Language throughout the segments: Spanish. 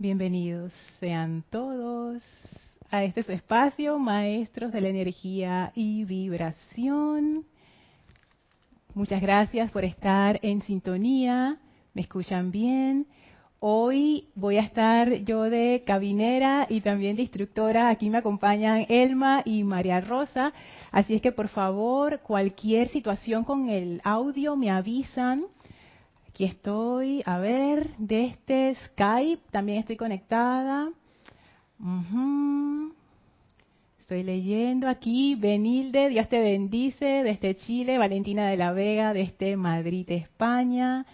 Bienvenidos sean todos a este espacio, maestros de la energía y vibración. Muchas gracias por estar en sintonía. ¿Me escuchan bien? Hoy voy a estar yo de cabinera y también de instructora. Aquí me acompañan Elma y María Rosa. Así es que por favor, cualquier situación con el audio me avisan. Aquí estoy, a ver, de este Skype también estoy conectada. Estoy leyendo aquí, Benilde, Dios te bendice, desde Chile, Valentina de la Vega, desde Madrid, España.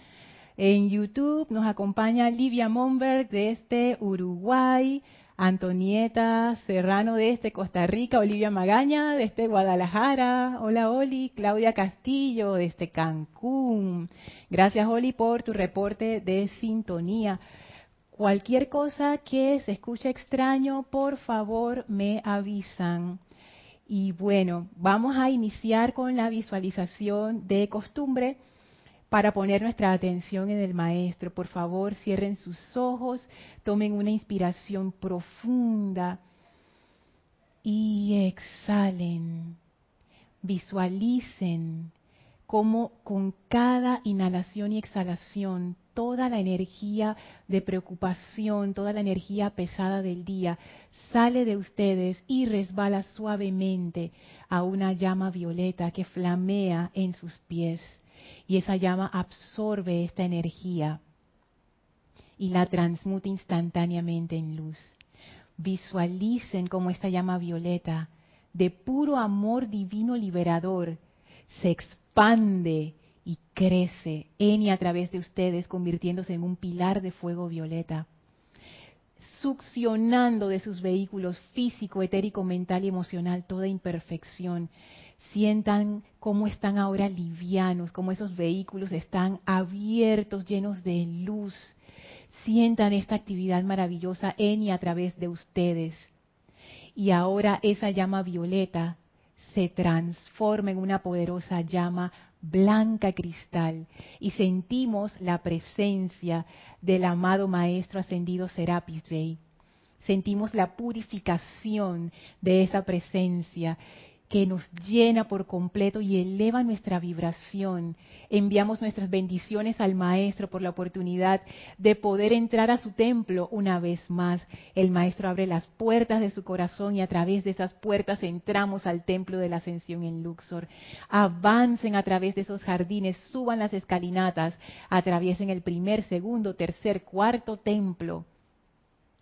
En YouTube nos acompaña Livia Monberg desde Uruguay, Antonieta Serrano desde Costa Rica, Olivia Magaña desde Guadalajara, hola Oli, Claudia Castillo desde Cancún. Gracias Oli por tu reporte de sintonía. Cualquier cosa que se escuche extraño, por favor me avisan. Y bueno, vamos a iniciar con la visualización de costumbre para poner nuestra atención en el Maestro. Por favor, cierren sus ojos, tomen una inspiración profunda y exhalen. Visualicen cómo con cada inhalación y exhalación toda la energía de preocupación, toda la energía pesada del día sale de ustedes y resbala suavemente a una llama violeta que flamea en sus pies y esa llama absorbe esta energía y la transmuta instantáneamente en luz. Visualicen cómo esta llama violeta, de puro amor divino liberador, se expande y crece en y a través de ustedes, convirtiéndose en un pilar de fuego violeta, succionando de sus vehículos físico, etérico, mental y emocional toda imperfección sientan cómo están ahora livianos, cómo esos vehículos están abiertos, llenos de luz. Sientan esta actividad maravillosa en y a través de ustedes. Y ahora esa llama violeta se transforma en una poderosa llama blanca cristal y sentimos la presencia del amado Maestro Ascendido Serapis Bey. Sentimos la purificación de esa presencia que nos llena por completo y eleva nuestra vibración. Enviamos nuestras bendiciones al Maestro por la oportunidad de poder entrar a su templo una vez más. El Maestro abre las puertas de su corazón y a través de esas puertas entramos al templo de la ascensión en Luxor. Avancen a través de esos jardines, suban las escalinatas, atraviesen el primer, segundo, tercer, cuarto templo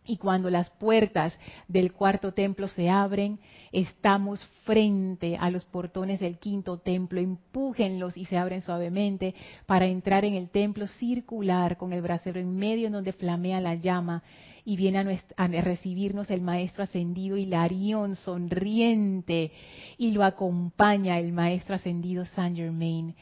y cuando las puertas del cuarto templo se abren, estamos frente a los portones del quinto templo. Empújenlos y se abren suavemente para entrar en el templo circular con el brasero en medio en donde flamea la llama. Y viene a, a recibirnos el maestro ascendido Hilarión sonriente y lo acompaña el maestro ascendido Saint Germain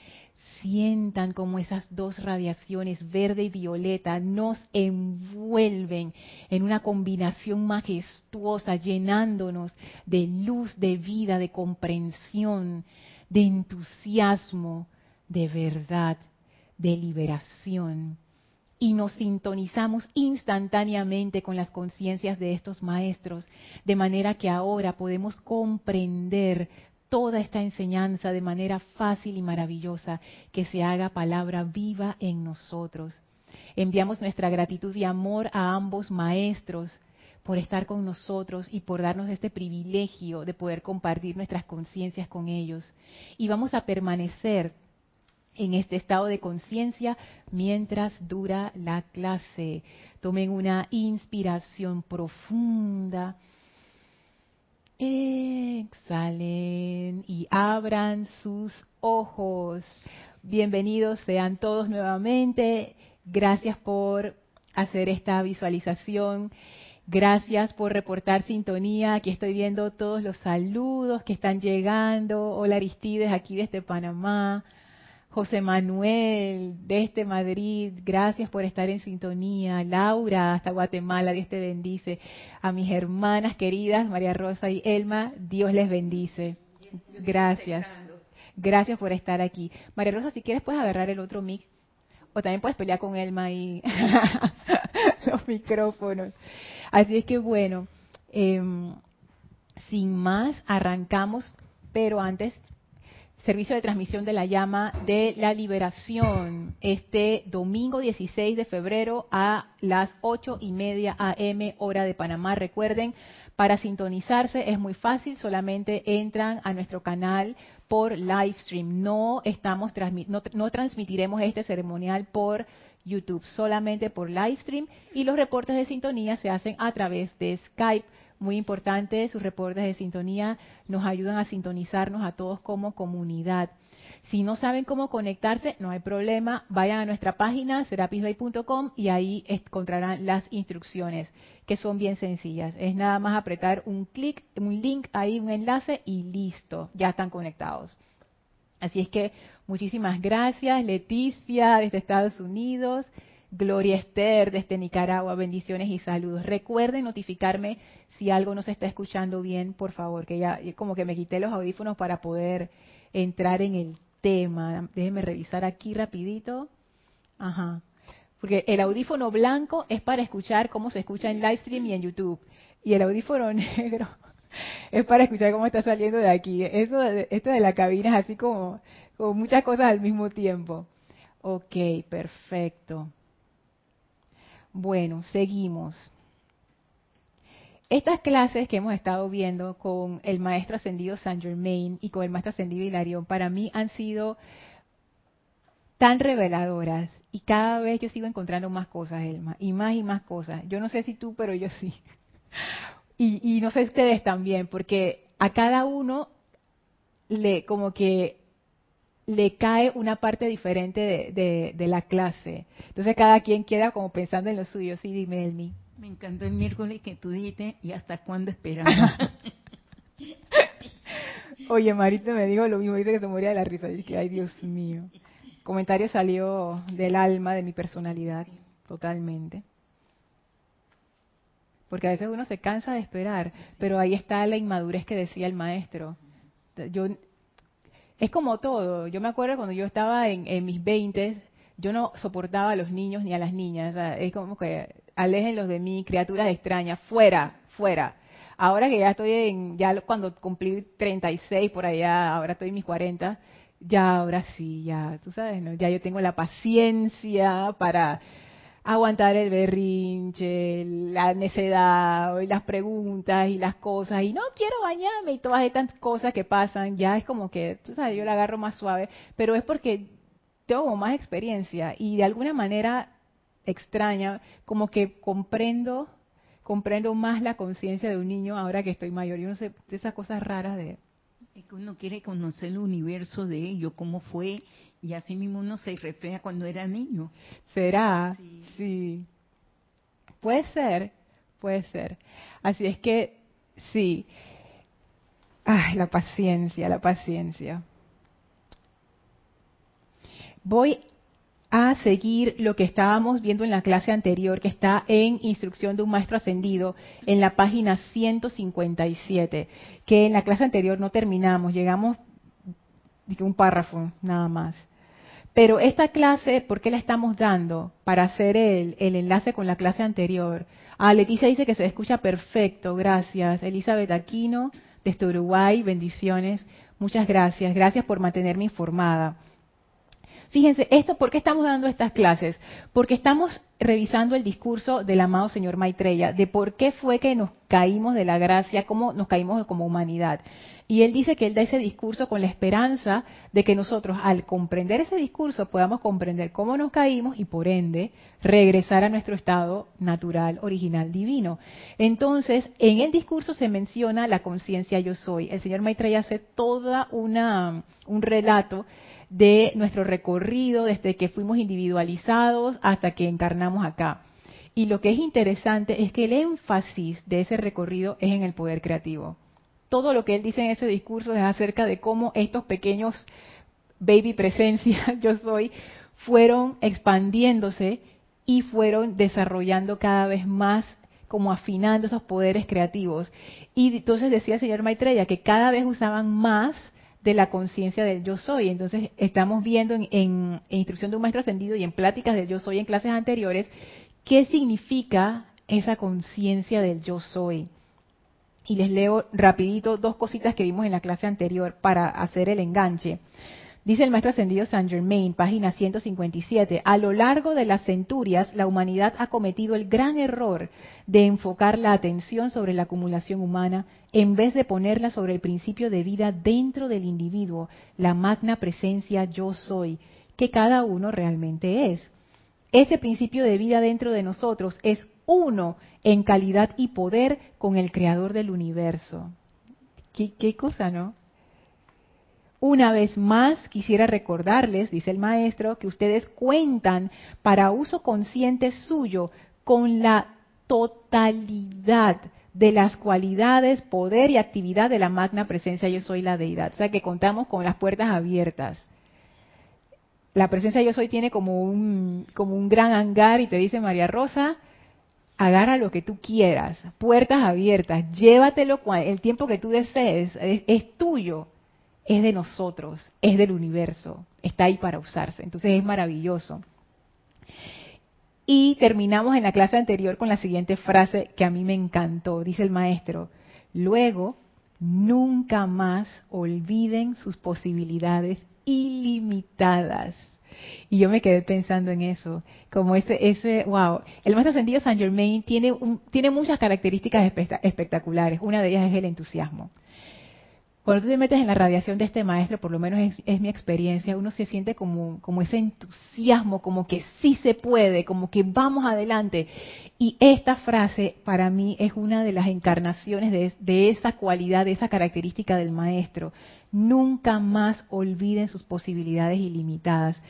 sientan como esas dos radiaciones, verde y violeta, nos envuelven en una combinación majestuosa, llenándonos de luz, de vida, de comprensión, de entusiasmo, de verdad, de liberación. Y nos sintonizamos instantáneamente con las conciencias de estos maestros, de manera que ahora podemos comprender toda esta enseñanza de manera fácil y maravillosa, que se haga palabra viva en nosotros. Enviamos nuestra gratitud y amor a ambos maestros por estar con nosotros y por darnos este privilegio de poder compartir nuestras conciencias con ellos. Y vamos a permanecer en este estado de conciencia mientras dura la clase. Tomen una inspiración profunda Exhalen y abran sus ojos. Bienvenidos sean todos nuevamente. Gracias por hacer esta visualización. Gracias por reportar sintonía. Aquí estoy viendo todos los saludos que están llegando. Hola Aristides, aquí desde Panamá. José Manuel, desde Madrid, gracias por estar en sintonía. Laura, hasta Guatemala, Dios te bendice. A mis hermanas queridas, María Rosa y Elma, Dios les bendice. Gracias. Gracias por estar aquí. María Rosa, si quieres puedes agarrar el otro mic. O también puedes pelear con Elma y los micrófonos. Así es que bueno, em, sin más, arrancamos, pero antes servicio de transmisión de la llama de la liberación este domingo 16 de febrero a las ocho y media AM hora de Panamá. Recuerden, para sintonizarse es muy fácil, solamente entran a nuestro canal por live stream. No estamos no, no transmitiremos este ceremonial por YouTube, solamente por live stream y los reportes de sintonía se hacen a través de Skype muy importante, sus reportes de sintonía nos ayudan a sintonizarnos a todos como comunidad. Si no saben cómo conectarse, no hay problema, vayan a nuestra página serapisbay.com y ahí encontrarán las instrucciones, que son bien sencillas. Es nada más apretar un clic, un link ahí, un enlace y listo, ya están conectados. Así es que muchísimas gracias, Leticia desde Estados Unidos. Gloria Esther desde Nicaragua, bendiciones y saludos. Recuerden notificarme si algo no se está escuchando bien, por favor, que ya como que me quité los audífonos para poder entrar en el tema. Déjenme revisar aquí rapidito. Ajá. Porque el audífono blanco es para escuchar cómo se escucha en live stream y en YouTube. Y el audífono negro es para escuchar cómo está saliendo de aquí. Eso, esto de la cabina es así como, como muchas cosas al mismo tiempo. Ok, perfecto. Bueno, seguimos. Estas clases que hemos estado viendo con el maestro ascendido Saint Germain y con el maestro ascendido Hilarión, para mí han sido tan reveladoras y cada vez yo sigo encontrando más cosas, Elma, y más y más cosas. Yo no sé si tú, pero yo sí. Y, y no sé ustedes también, porque a cada uno le como que le cae una parte diferente de, la clase. Entonces cada quien queda como pensando en lo suyo. Sí, dime, Elmi. Me encantó el miércoles que tú dijiste, ¿y hasta cuándo esperamos? Oye, Marito me dijo lo mismo, dice que se moría de la risa. Y dije, ay, Dios mío. El comentario salió del alma, de mi personalidad, totalmente. Porque a veces uno se cansa de esperar, pero ahí está la inmadurez que decía el maestro. Yo es como todo. Yo me acuerdo cuando yo estaba en, mis veintes, yo no soportaba a los niños ni a las niñas. es como que aléjenlos de mí, criaturas extrañas, fuera, fuera. Ahora que ya estoy en, ya cuando cumplí 36 por allá, ahora estoy en mis 40, ya ahora sí, ya, tú sabes, ¿no? ya yo tengo la paciencia para aguantar el berrinche, la necedad, y las preguntas y las cosas, y no quiero bañarme y todas estas cosas que pasan, ya es como que, tú sabes, yo la agarro más suave, pero es porque tengo más experiencia y de alguna manera extraña, como que comprendo, comprendo más la conciencia de un niño ahora que estoy mayor. Yo no sé, de esas cosas raras de... Es que uno quiere conocer el universo de ellos, cómo fue, y así mismo uno se refleja cuando era niño. ¿Será? Sí. Puede ser, puede ser. Así es que, sí. Ay, la paciencia, la paciencia. Voy a seguir lo que estábamos viendo en la clase anterior, que está en Instrucción de un Maestro Ascendido, en la página 157, que en la clase anterior no terminamos, llegamos un párrafo nada más. Pero esta clase, ¿por qué la estamos dando? Para hacer el, enlace con la clase anterior. Ah, Leticia dice que se escucha perfecto, gracias. Elizabeth Aquino, desde Uruguay, bendiciones. Muchas gracias, gracias por mantenerme informada. Fíjense, esto, ¿por qué estamos dando estas clases? Porque estamos revisando el discurso del amado señor Maitreya, de por qué fue que nos caímos de la gracia, cómo nos caímos como humanidad. Y él dice que él da ese discurso con la esperanza de que nosotros, al comprender ese discurso, podamos comprender cómo nos caímos y, por ende, regresar a nuestro estado natural, original, divino. Entonces, en el discurso se menciona la conciencia yo soy. El señor Maitreya hace toda una un relato de nuestro recorrido desde que fuimos individualizados hasta que encarnamos acá. Y lo que es interesante es que el énfasis de ese recorrido es en el poder creativo. Todo lo que él dice en ese discurso es acerca de cómo estos pequeños baby presencia, yo soy, fueron expandiéndose y fueron desarrollando cada vez más, como afinando esos poderes creativos. Y entonces decía el señor Maitreya que cada vez usaban más de la conciencia del yo soy. Entonces, estamos viendo en, en, instrucción de un maestro ascendido y en pláticas del yo soy en clases anteriores, qué significa esa conciencia del yo soy. Y les leo rapidito dos cositas que vimos en la clase anterior para hacer el enganche. Dice el maestro ascendido Saint Germain, página 157, a lo largo de las centurias la humanidad ha cometido el gran error de enfocar la atención sobre la acumulación humana en vez de ponerla sobre el principio de vida dentro del individuo, la magna presencia yo soy, que cada uno realmente es. Ese principio de vida dentro de nosotros es uno en calidad y poder con el creador del universo. ¿Qué, qué cosa, no? Una vez más, quisiera recordarles, dice el maestro, que ustedes cuentan para uso consciente suyo con la totalidad de las cualidades, poder y actividad de la magna presencia yo soy la deidad. O sea que contamos con las puertas abiertas. La presencia yo soy tiene como un, como un gran hangar y te dice María Rosa, agarra lo que tú quieras, puertas abiertas, llévatelo el tiempo que tú desees, es tuyo es de nosotros, es del universo, está ahí para usarse. Entonces es maravilloso. Y terminamos en la clase anterior con la siguiente frase que a mí me encantó, dice el maestro. Luego, nunca más olviden sus posibilidades ilimitadas. Y yo me quedé pensando en eso, como ese, ese, wow. El maestro sentido Saint Germain tiene, tiene muchas características espectaculares. Una de ellas es el entusiasmo. Cuando tú te metes en la radiación de este maestro, por lo menos es, mi experiencia, uno se siente como, como ese entusiasmo, como que sí se puede, como que vamos adelante. Y esta frase para mí es una de las encarnaciones de, de esa cualidad, de esa característica del maestro. Nunca más olviden sus posibilidades ilimitadas.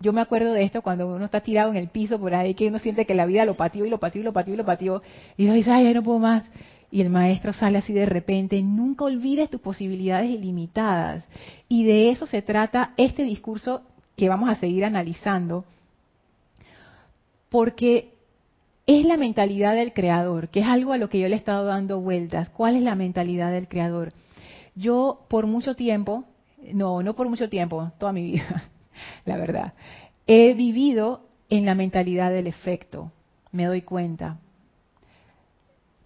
Yo me acuerdo de esto cuando uno está tirado en el piso por ahí, que uno siente que la vida lo pateó y lo pateó y lo pateó y lo pateó. Y uno dice, ay, no puedo más y el maestro sale así de repente, nunca olvides tus posibilidades ilimitadas. Y de eso se trata este discurso que vamos a seguir analizando, porque es la mentalidad del creador, que es algo a lo que yo le he estado dando vueltas. ¿Cuál es la mentalidad del creador? Yo por mucho tiempo, no, no por mucho tiempo, toda mi vida, la verdad, he vivido en la mentalidad del efecto, me doy cuenta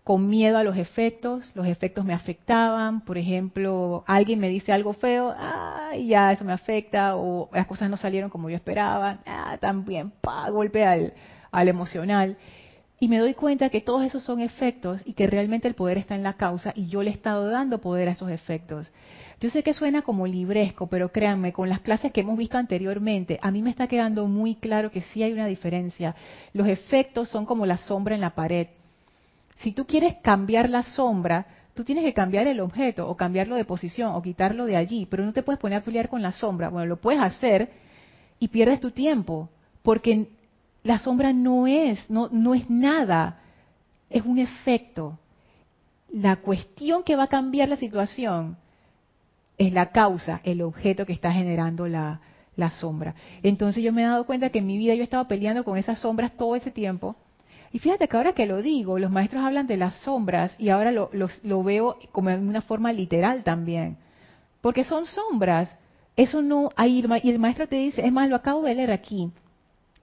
con miedo a los efectos, los efectos me afectaban, por ejemplo, alguien me dice algo feo, ah, ya eso me afecta, o las cosas no salieron como yo esperaba, ah, también, pa, golpe al, al emocional. Y me doy cuenta que todos esos son efectos y que realmente el poder está en la causa y yo le he estado dando poder a esos efectos. Yo sé que suena como libresco, pero créanme, con las clases que hemos visto anteriormente, a mí me está quedando muy claro que sí hay una diferencia. Los efectos son como la sombra en la pared si tú quieres cambiar la sombra, tú tienes que cambiar el objeto o cambiarlo de posición o quitarlo de allí, pero no te puedes poner a pelear con la sombra. Bueno, lo puedes hacer y pierdes tu tiempo, porque la sombra no es, no, no es nada, es un efecto. La cuestión que va a cambiar la situación es la causa, el objeto que está generando la, la sombra. Entonces yo me he dado cuenta que en mi vida yo he estado peleando con esas sombras todo ese tiempo y fíjate que ahora que lo digo, los maestros hablan de las sombras y ahora lo, veo como en una forma literal también. Porque son sombras. Eso no hay, y el maestro te dice, es más, lo acabo de leer aquí.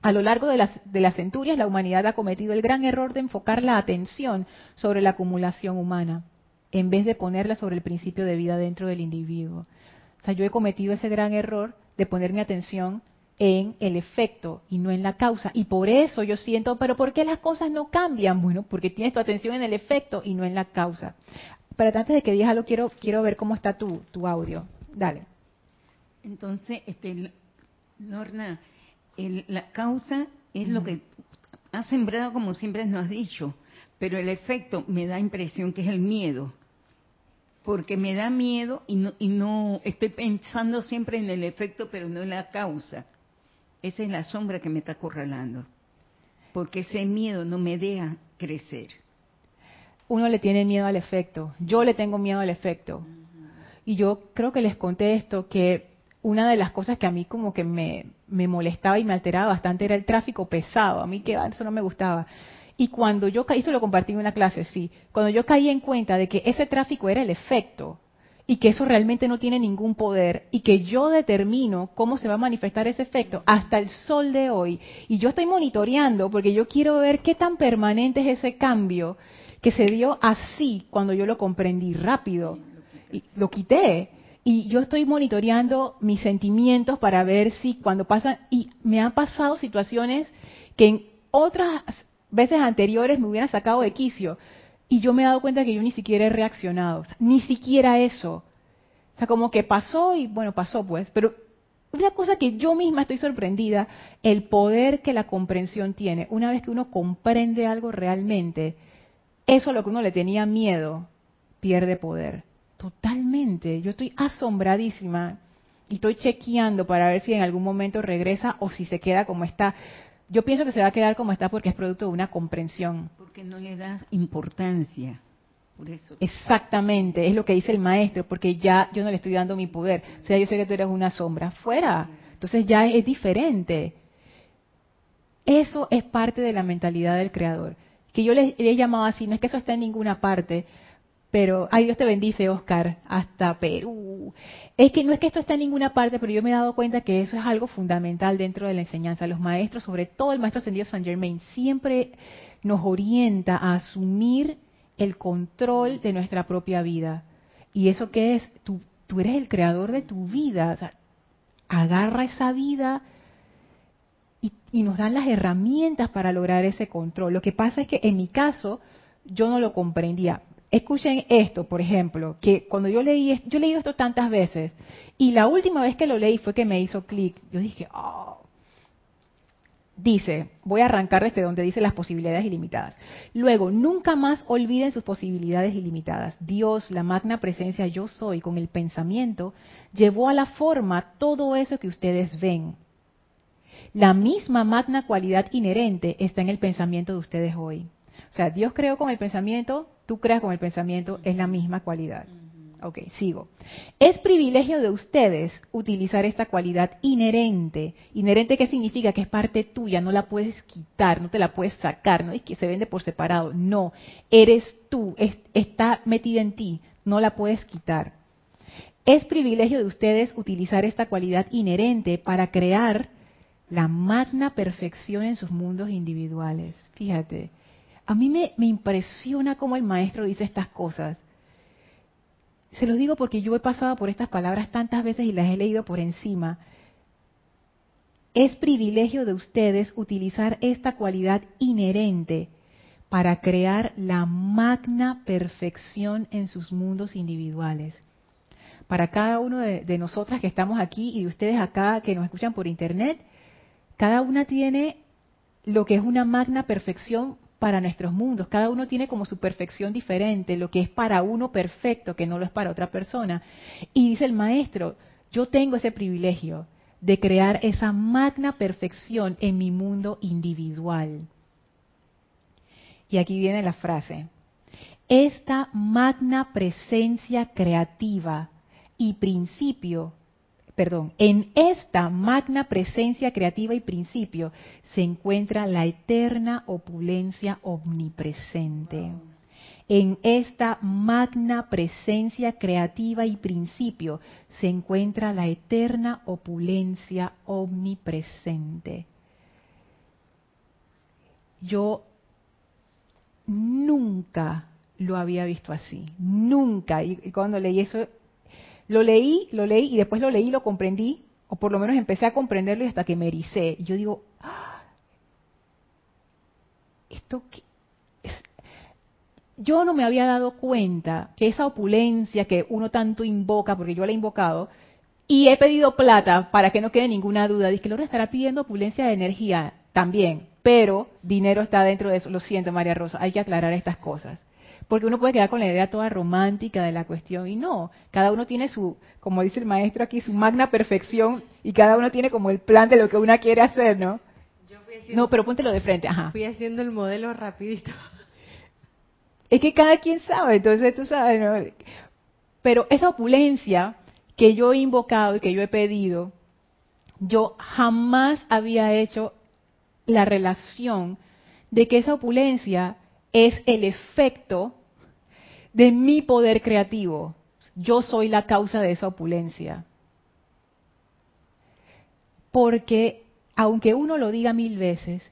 A lo largo de las, de las centurias, la humanidad ha cometido el gran error de enfocar la atención sobre la acumulación humana, en vez de ponerla sobre el principio de vida dentro del individuo. O sea, yo he cometido ese gran error de poner mi atención en el efecto y no en la causa. Y por eso yo siento, pero ¿por qué las cosas no cambian? Bueno, porque tienes tu atención en el efecto y no en la causa. Pero antes de que digas algo, quiero, quiero ver cómo está tu, tu audio. Dale. Entonces, este, Lorna, la causa es lo que ha sembrado, como siempre nos has dicho, pero el efecto me da impresión que es el miedo porque me da miedo y no, y no estoy pensando siempre en el efecto, pero no en la causa. Esa es la sombra que me está acorralando. Porque ese miedo no me deja crecer. Uno le tiene miedo al efecto. Yo le tengo miedo al efecto. Y yo creo que les conté esto, que una de las cosas que a mí como que me, me molestaba y me alteraba bastante era el tráfico pesado. A mí que eso no me gustaba. Y cuando yo caí, esto lo compartí en una clase, sí, cuando yo caí en cuenta de que ese tráfico era el efecto y que eso realmente no tiene ningún poder y que yo determino cómo se va a manifestar ese efecto hasta el sol de hoy. Y yo estoy monitoreando porque yo quiero ver qué tan permanente es ese cambio que se dio así cuando yo lo comprendí rápido. Y lo quité. Y yo estoy monitoreando mis sentimientos para ver si cuando pasan, y me han pasado situaciones que en otras veces anteriores me hubieran sacado de quicio. Y yo me he dado cuenta que yo ni siquiera he reaccionado, ni siquiera eso. O sea, como que pasó y bueno, pasó pues, pero una cosa que yo misma estoy sorprendida, el poder que la comprensión tiene. Una vez que uno comprende algo realmente, eso a lo que uno le tenía miedo, pierde poder. Totalmente. Yo estoy asombradísima y estoy chequeando para ver si en algún momento regresa o si se queda como está. Yo pienso que se va a quedar como está porque es producto de una comprensión. Porque no le das importancia. Por eso. Exactamente, es lo que dice el maestro, porque ya yo no le estoy dando mi poder. O sea, yo sé que tú eres una sombra. Fuera. Entonces ya es diferente. Eso es parte de la mentalidad del creador. Que yo le, he llamado así, no es que eso esté en ninguna parte, pero, ay Dios te bendice, Oscar, hasta Perú. Es que no es que esto esté en ninguna parte, pero yo me he dado cuenta que eso es algo fundamental dentro de la enseñanza. Los maestros, sobre todo el maestro ascendido San Germain, siempre nos orienta a asumir el control de nuestra propia vida. ¿Y eso qué es? Tú, tú eres el creador de tu vida. O sea, agarra esa vida y, y nos dan las herramientas para lograr ese control. Lo que pasa es que en mi caso yo no lo comprendía. Escuchen esto, por ejemplo, que cuando yo leí, yo he leído esto tantas veces, y la última vez que lo leí fue que me hizo clic. Yo dije, oh. Dice, voy a arrancar desde donde dice las posibilidades ilimitadas. Luego, nunca más olviden sus posibilidades ilimitadas. Dios, la magna presencia yo soy, con el pensamiento, llevó a la forma todo eso que ustedes ven. La misma magna cualidad inherente está en el pensamiento de ustedes hoy. O sea, Dios creó con el pensamiento tú creas con el pensamiento, es la misma cualidad. Ok, sigo. Es privilegio de ustedes utilizar esta cualidad inherente. ¿Inherente qué significa? Que es parte tuya, no la puedes quitar, no te la puedes sacar, no es que se vende por separado. No, eres tú, está metida en ti, no la puedes quitar. Es privilegio de ustedes utilizar esta cualidad inherente para crear la magna perfección en sus mundos individuales. Fíjate, a mí me, impresiona cómo el maestro dice estas cosas. Se los digo porque yo he pasado por estas palabras tantas veces y las he leído por encima. Es privilegio de ustedes utilizar esta cualidad inherente para crear la magna perfección en sus mundos individuales. Para cada uno de, de, nosotras que estamos aquí y de ustedes acá que nos escuchan por internet, cada una tiene lo que es una magna perfección para nuestros mundos. Cada uno tiene como su perfección diferente, lo que es para uno perfecto, que no lo es para otra persona. Y dice el maestro, yo tengo ese privilegio de crear esa magna perfección en mi mundo individual. Y aquí viene la frase. Esta magna presencia creativa y principio perdón, en esta magna presencia creativa y principio se encuentra la eterna opulencia omnipresente. En esta magna presencia creativa y principio se encuentra la eterna opulencia omnipresente. Yo nunca lo había visto así, nunca. Y cuando leí eso lo leí, lo leí y después lo leí, lo comprendí, o por lo menos empecé a comprenderlo y hasta que me ericé. Y yo digo, ah, esto yo no me había dado cuenta que esa opulencia que uno tanto invoca, porque yo la he invocado, y he pedido plata para que no quede ninguna duda, dice que Lorna estará pidiendo opulencia de energía también, pero dinero está dentro de eso. Lo siento, María Rosa, hay que aclarar estas cosas. Porque uno puede quedar con la idea toda romántica de la cuestión y no, cada uno tiene su, como dice el maestro aquí, su magna perfección y cada uno tiene como el plan de lo que uno quiere hacer, ¿no? no, pero póntelo de frente, ajá. Fui haciendo el modelo rapidito. Es que cada quien sabe, entonces tú sabes, ¿no? Pero esa opulencia que yo he invocado y que yo he pedido, yo jamás había hecho la relación de que esa opulencia es el efecto de mi poder creativo. yo soy la causa de esa opulencia. Porque aunque uno lo diga mil veces,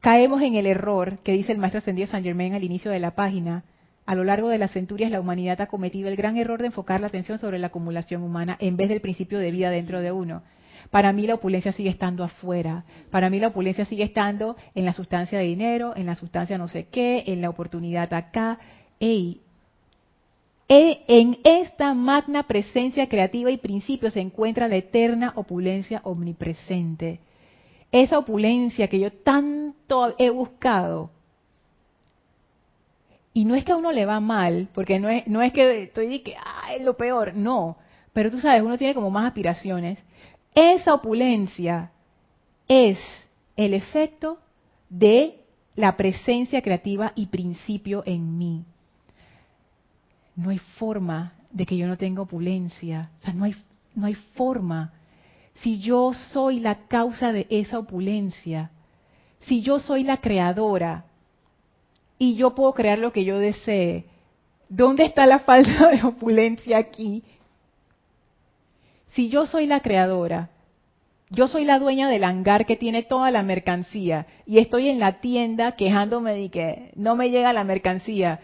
caemos en el error que dice el maestro ascendido San Germain al inicio de la página. A lo largo de las centurias la humanidad ha cometido el gran error de enfocar la atención sobre la acumulación humana en vez del principio de vida dentro de uno. Para mí la opulencia sigue estando afuera. Para mí la opulencia sigue estando en la sustancia de dinero, en la sustancia no sé qué, en la oportunidad acá. Ey, e, en esta magna presencia creativa y principio se encuentra la eterna opulencia omnipresente. Esa opulencia que yo tanto he buscado. Y no es que a uno le va mal, porque no es, no es que estoy que es lo peor, no. Pero tú sabes, uno tiene como más aspiraciones. Esa opulencia es el efecto de la presencia creativa y principio en mí. No hay forma de que yo no tenga opulencia. O sea, no hay, no hay forma. Si yo soy la causa de esa opulencia, si yo soy la creadora y yo puedo crear lo que yo desee, ¿dónde está la falta de opulencia aquí? Si yo soy la creadora, yo soy la dueña del hangar que tiene toda la mercancía y estoy en la tienda quejándome de que no me llega la mercancía.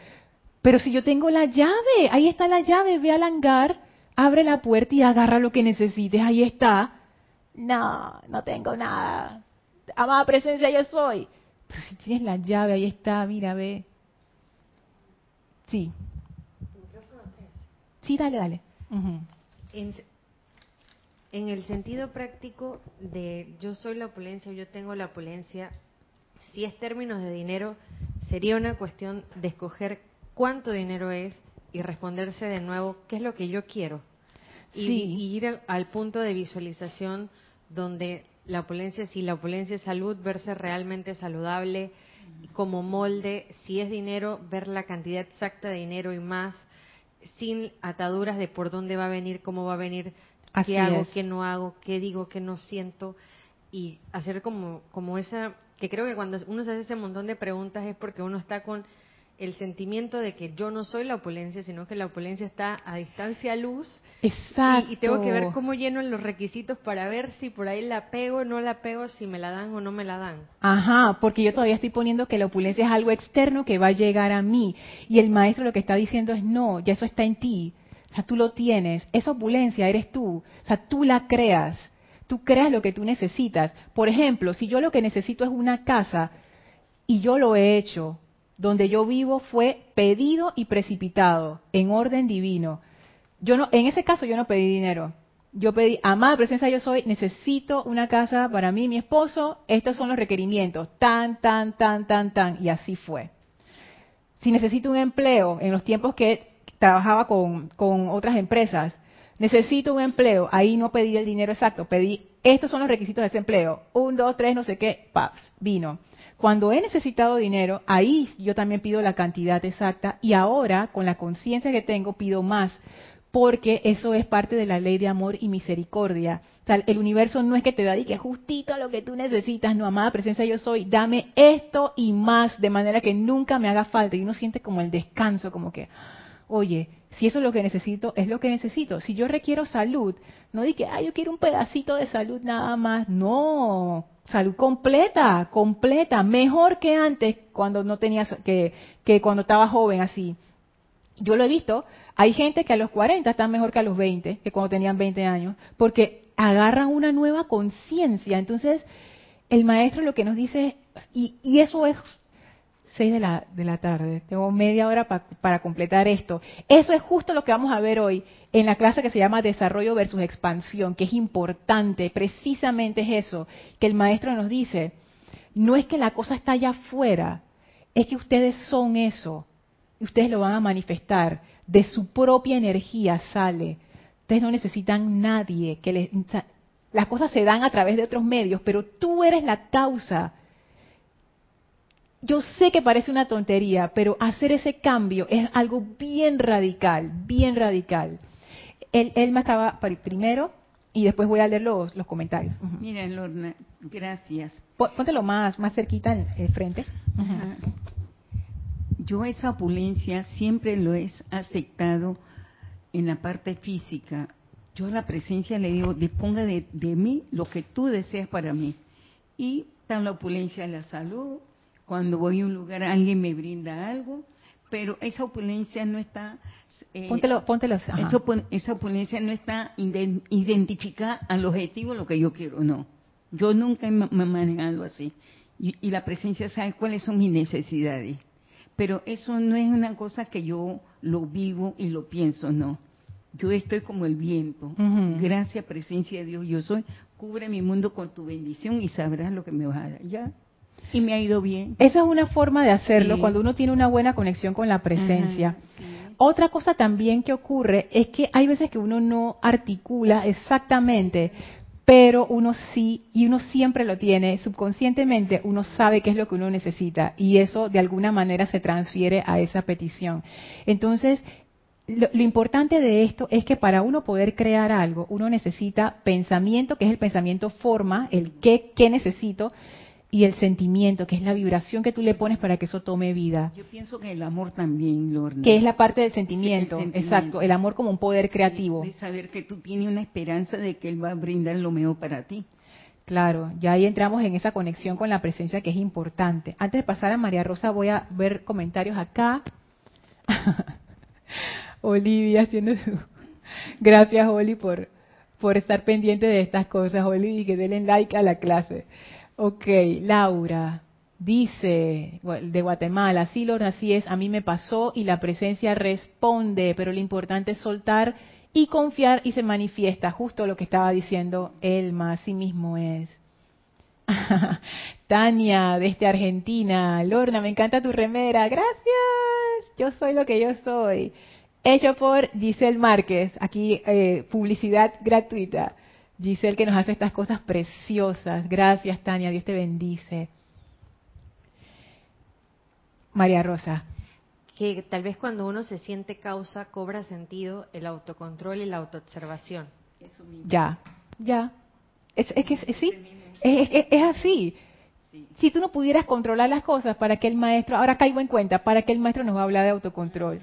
Pero si yo tengo la llave, ahí está la llave, ve al hangar, abre la puerta y agarra lo que necesites, ahí está. No, no tengo nada. Amada presencia, yo soy. Pero si tienes la llave, ahí está, mira, ve. Sí. Sí, dale, dale. en, en el sentido práctico de yo soy la opulencia, yo tengo la opulencia, si es términos de dinero, sería una cuestión de escoger cuánto dinero es y responderse de nuevo qué es lo que yo quiero. Y, y ir al punto de visualización donde la opulencia, si la opulencia es salud, verse realmente saludable como molde, si es dinero, ver la cantidad exacta de dinero y más, sin ataduras de por dónde va a venir, cómo va a venir, qué hago, qué no hago, qué digo, qué no siento, y hacer como, como esa, que creo que cuando uno se hace ese montón de preguntas es porque uno está con el sentimiento de que yo no soy la opulencia, sino que la opulencia está a distancia luz. Exacto. Y, tengo que ver cómo lleno los requisitos para ver si por ahí la pego o no la pego, si me la dan o no me la dan. Ajá, porque yo todavía estoy poniendo que la opulencia es algo externo que va a llegar a mí. Y el maestro lo que está diciendo es, no, ya eso está en ti. O sea, tú lo tienes. Esa opulencia eres tú. O sea, tú la creas. Tú creas lo que tú necesitas. Por ejemplo, si yo lo que necesito es una casa y yo lo he hecho, donde yo vivo fue pedido y precipitado en orden divino. Yo no, en ese caso yo no pedí dinero. Yo pedí, amada presencia yo soy, necesito una casa para mí y mi esposo, estos son los requerimientos, tan, tan, tan, tan, tan, y así fue. Si necesito un empleo, en los tiempos que trabajaba con, otras empresas, necesito un empleo, ahí no pedí el dinero exacto, pedí, estos son los requisitos de ese empleo, un, dos, tres, no sé qué, paps, vino. Cuando he necesitado dinero, ahí yo también pido la cantidad exacta y ahora, con la conciencia que tengo, pido más, porque eso es parte de la ley de amor y misericordia. el universo no es que te da y que justito lo que tú necesitas, no, amada presencia yo soy, dame esto y más, de manera que nunca me haga falta. Y uno siente como el descanso, como que, oye, si eso es lo que necesito, es lo que necesito. Si yo requiero salud, no di que, ay, yo quiero un pedacito de salud nada más. No, salud completa, completa, mejor que antes cuando no tenía, que, que cuando estaba joven así. Yo lo he visto, hay gente que a los 40 están mejor que a los 20, que cuando tenían 20 años, porque agarran una nueva conciencia. Entonces, el maestro lo que nos dice, y eso es 6 de la, de la tarde. Tengo media hora para completar esto. Eso es justo lo que vamos a ver hoy en la clase que se llama Desarrollo versus Expansión, que es importante. Precisamente es eso, que el maestro nos dice, no es que la cosa está allá afuera, es que ustedes son eso. Y ustedes lo van a manifestar. De su propia energía sale. Ustedes no necesitan nadie que les... Las cosas se dan a través de otros medios, pero tú eres la causa yo sé que parece una tontería, pero hacer ese cambio es algo bien radical, bien radical. Él, él me acaba primero y después voy a leer los, los comentarios. Mira, Lorna, gracias. Póntelo más, más cerquita en el frente. Yo esa opulencia siempre lo he aceptado en la parte física, yo a la presencia le digo, disponga de, de mí lo que tú deseas para mí. Y está la opulencia de la salud, cuando voy a un lugar alguien me brinda algo, pero esa opulencia no está... Eh, póntelo, póntelo, esa opulencia no está identificada al objetivo, lo que yo quiero, no. Yo nunca me he manejado así. Y, y, la presencia sabe cuáles son mis necesidades. Pero eso no es una cosa que yo lo vivo y lo pienso, no. Yo estoy como el viento. Gracias, presencia de Dios, yo soy. Cubre mi mundo con tu bendición y sabrás lo que me vas a dar. Ya. Y me ha ido bien. Esa es una forma de hacerlo cuando uno tiene una buena conexión con la presencia. Otra cosa también que ocurre es que hay veces que uno no articula exactamente, pero uno sí, y uno siempre lo tiene, subconscientemente uno sabe qué es lo que uno necesita y eso de alguna manera se transfiere a esa petición. Entonces, lo, importante de esto es que para uno poder crear algo, uno necesita pensamiento, que es el pensamiento forma, el qué, qué necesito, y el sentimiento, que es la vibración que tú le pones para que eso tome vida. Yo pienso que el amor también, Lorna. Que es la parte del sentimiento, exacto, el amor como un poder creativo. De saber que tú tienes una esperanza de que Él va a brindar lo mejor para ti. Claro, ya ahí entramos en esa conexión con la presencia que es importante. Antes de pasar a María Rosa, voy a ver comentarios acá. Olivia haciendo su... Gracias, Oli, por, por estar pendiente de estas cosas, Oli, y que denle like a la clase. Ok, Laura dice de Guatemala, sí, Lorna, así es, a mí me pasó y la presencia responde, pero lo importante es soltar y confiar y se manifiesta, justo lo que estaba diciendo Elma, así mismo es. Tania, desde Argentina, Lorna, me encanta tu remera, gracias, yo soy lo que yo soy. Hecho por Giselle Márquez, aquí eh, publicidad gratuita. Giselle que nos hace estas cosas preciosas. Gracias, Tania. Dios te bendice. María Rosa. Que tal vez cuando uno se siente causa cobra sentido el autocontrol y la autoobservación. Ya, ya. Es, que sí, es, así. Si tú no pudieras controlar las cosas, para que el maestro, ahora caigo en cuenta, para que el maestro nos va a hablar de autocontrol.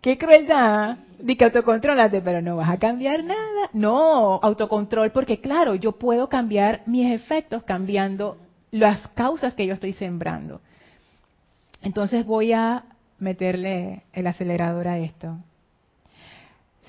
Qué crueldad. Di que autocontrolate, pero no vas a cambiar nada. No, autocontrol, porque claro, yo puedo cambiar mis efectos cambiando las causas que yo estoy sembrando. Entonces voy a meterle el acelerador a esto.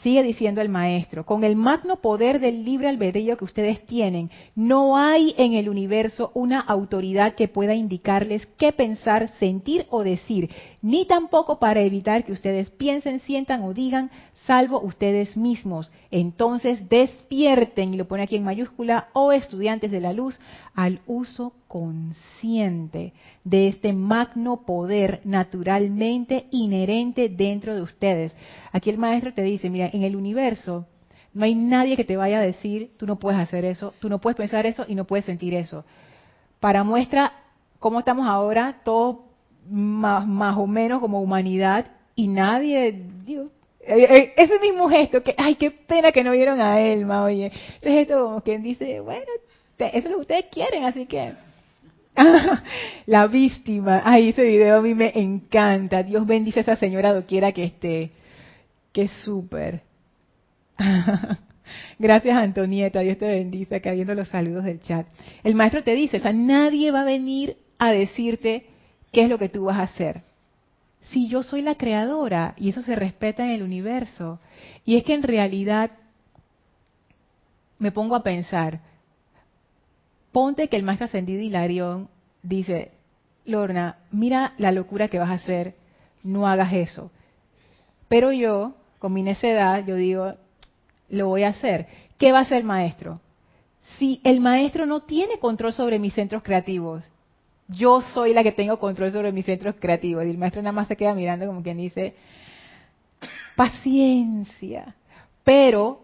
Sigue diciendo el maestro, con el magno poder del libre albedrío que ustedes tienen, no hay en el universo una autoridad que pueda indicarles qué pensar, sentir o decir, ni tampoco para evitar que ustedes piensen, sientan o digan salvo ustedes mismos. Entonces despierten, y lo pone aquí en mayúscula, oh estudiantes de la luz, al uso consciente de este magno poder naturalmente inherente dentro de ustedes. Aquí el maestro te dice, mira, en el universo no hay nadie que te vaya a decir, tú no puedes hacer eso, tú no puedes pensar eso y no puedes sentir eso. Para muestra cómo estamos ahora, todos más, más o menos como humanidad, y nadie, eh, eh, ese mismo gesto, que, ay, qué pena que no vieron a Elma, oye. Ese gesto como quien dice, bueno, eso es lo que ustedes quieren, así que... la víctima, ay, ese video a mí me encanta. Dios bendice a esa señora doquiera que esté. Qué súper. Gracias Antonieta, Dios te bendice, acá viendo los saludos del chat. El maestro te dice, o sea, nadie va a venir a decirte qué es lo que tú vas a hacer si yo soy la creadora y eso se respeta en el universo. Y es que en realidad me pongo a pensar, ponte que el maestro ascendido Hilarión dice, Lorna, mira la locura que vas a hacer, no hagas eso. Pero yo, con mi necedad, yo digo, lo voy a hacer. ¿Qué va a hacer el maestro? Si el maestro no tiene control sobre mis centros creativos, yo soy la que tengo control sobre mis centros creativos. Y el maestro nada más se queda mirando como quien dice, paciencia. Pero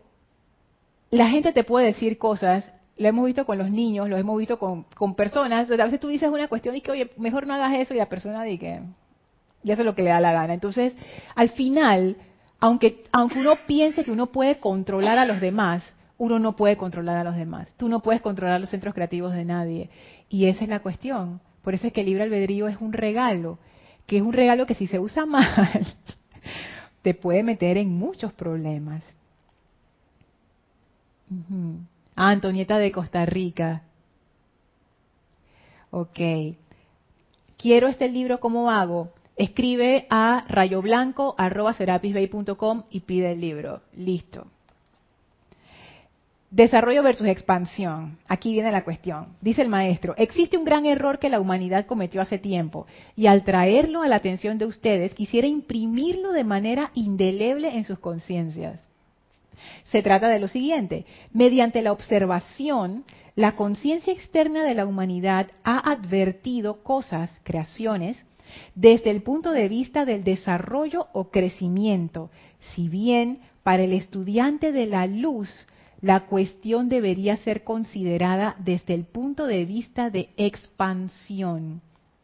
la gente te puede decir cosas, lo hemos visto con los niños, lo hemos visto con, con personas, a veces tú dices una cuestión y que, oye, mejor no hagas eso y la persona dice que ya hace lo que le da la gana. Entonces, al final, aunque, aunque uno piense que uno puede controlar a los demás, uno no puede controlar a los demás. Tú no puedes controlar los centros creativos de nadie. Y esa es la cuestión. Por eso es que el libre albedrío es un regalo, que es un regalo que si se usa mal, te puede meter en muchos problemas. Ah, Antonieta de Costa Rica. Ok. Quiero este libro, ¿cómo hago? Escribe a rayoblanco.com y pide el libro. Listo. Desarrollo versus expansión. Aquí viene la cuestión. Dice el maestro, existe un gran error que la humanidad cometió hace tiempo y al traerlo a la atención de ustedes quisiera imprimirlo de manera indeleble en sus conciencias. Se trata de lo siguiente, mediante la observación, la conciencia externa de la humanidad ha advertido cosas, creaciones, desde el punto de vista del desarrollo o crecimiento, si bien para el estudiante de la luz la cuestión debería ser considerada desde el punto de vista de expansión.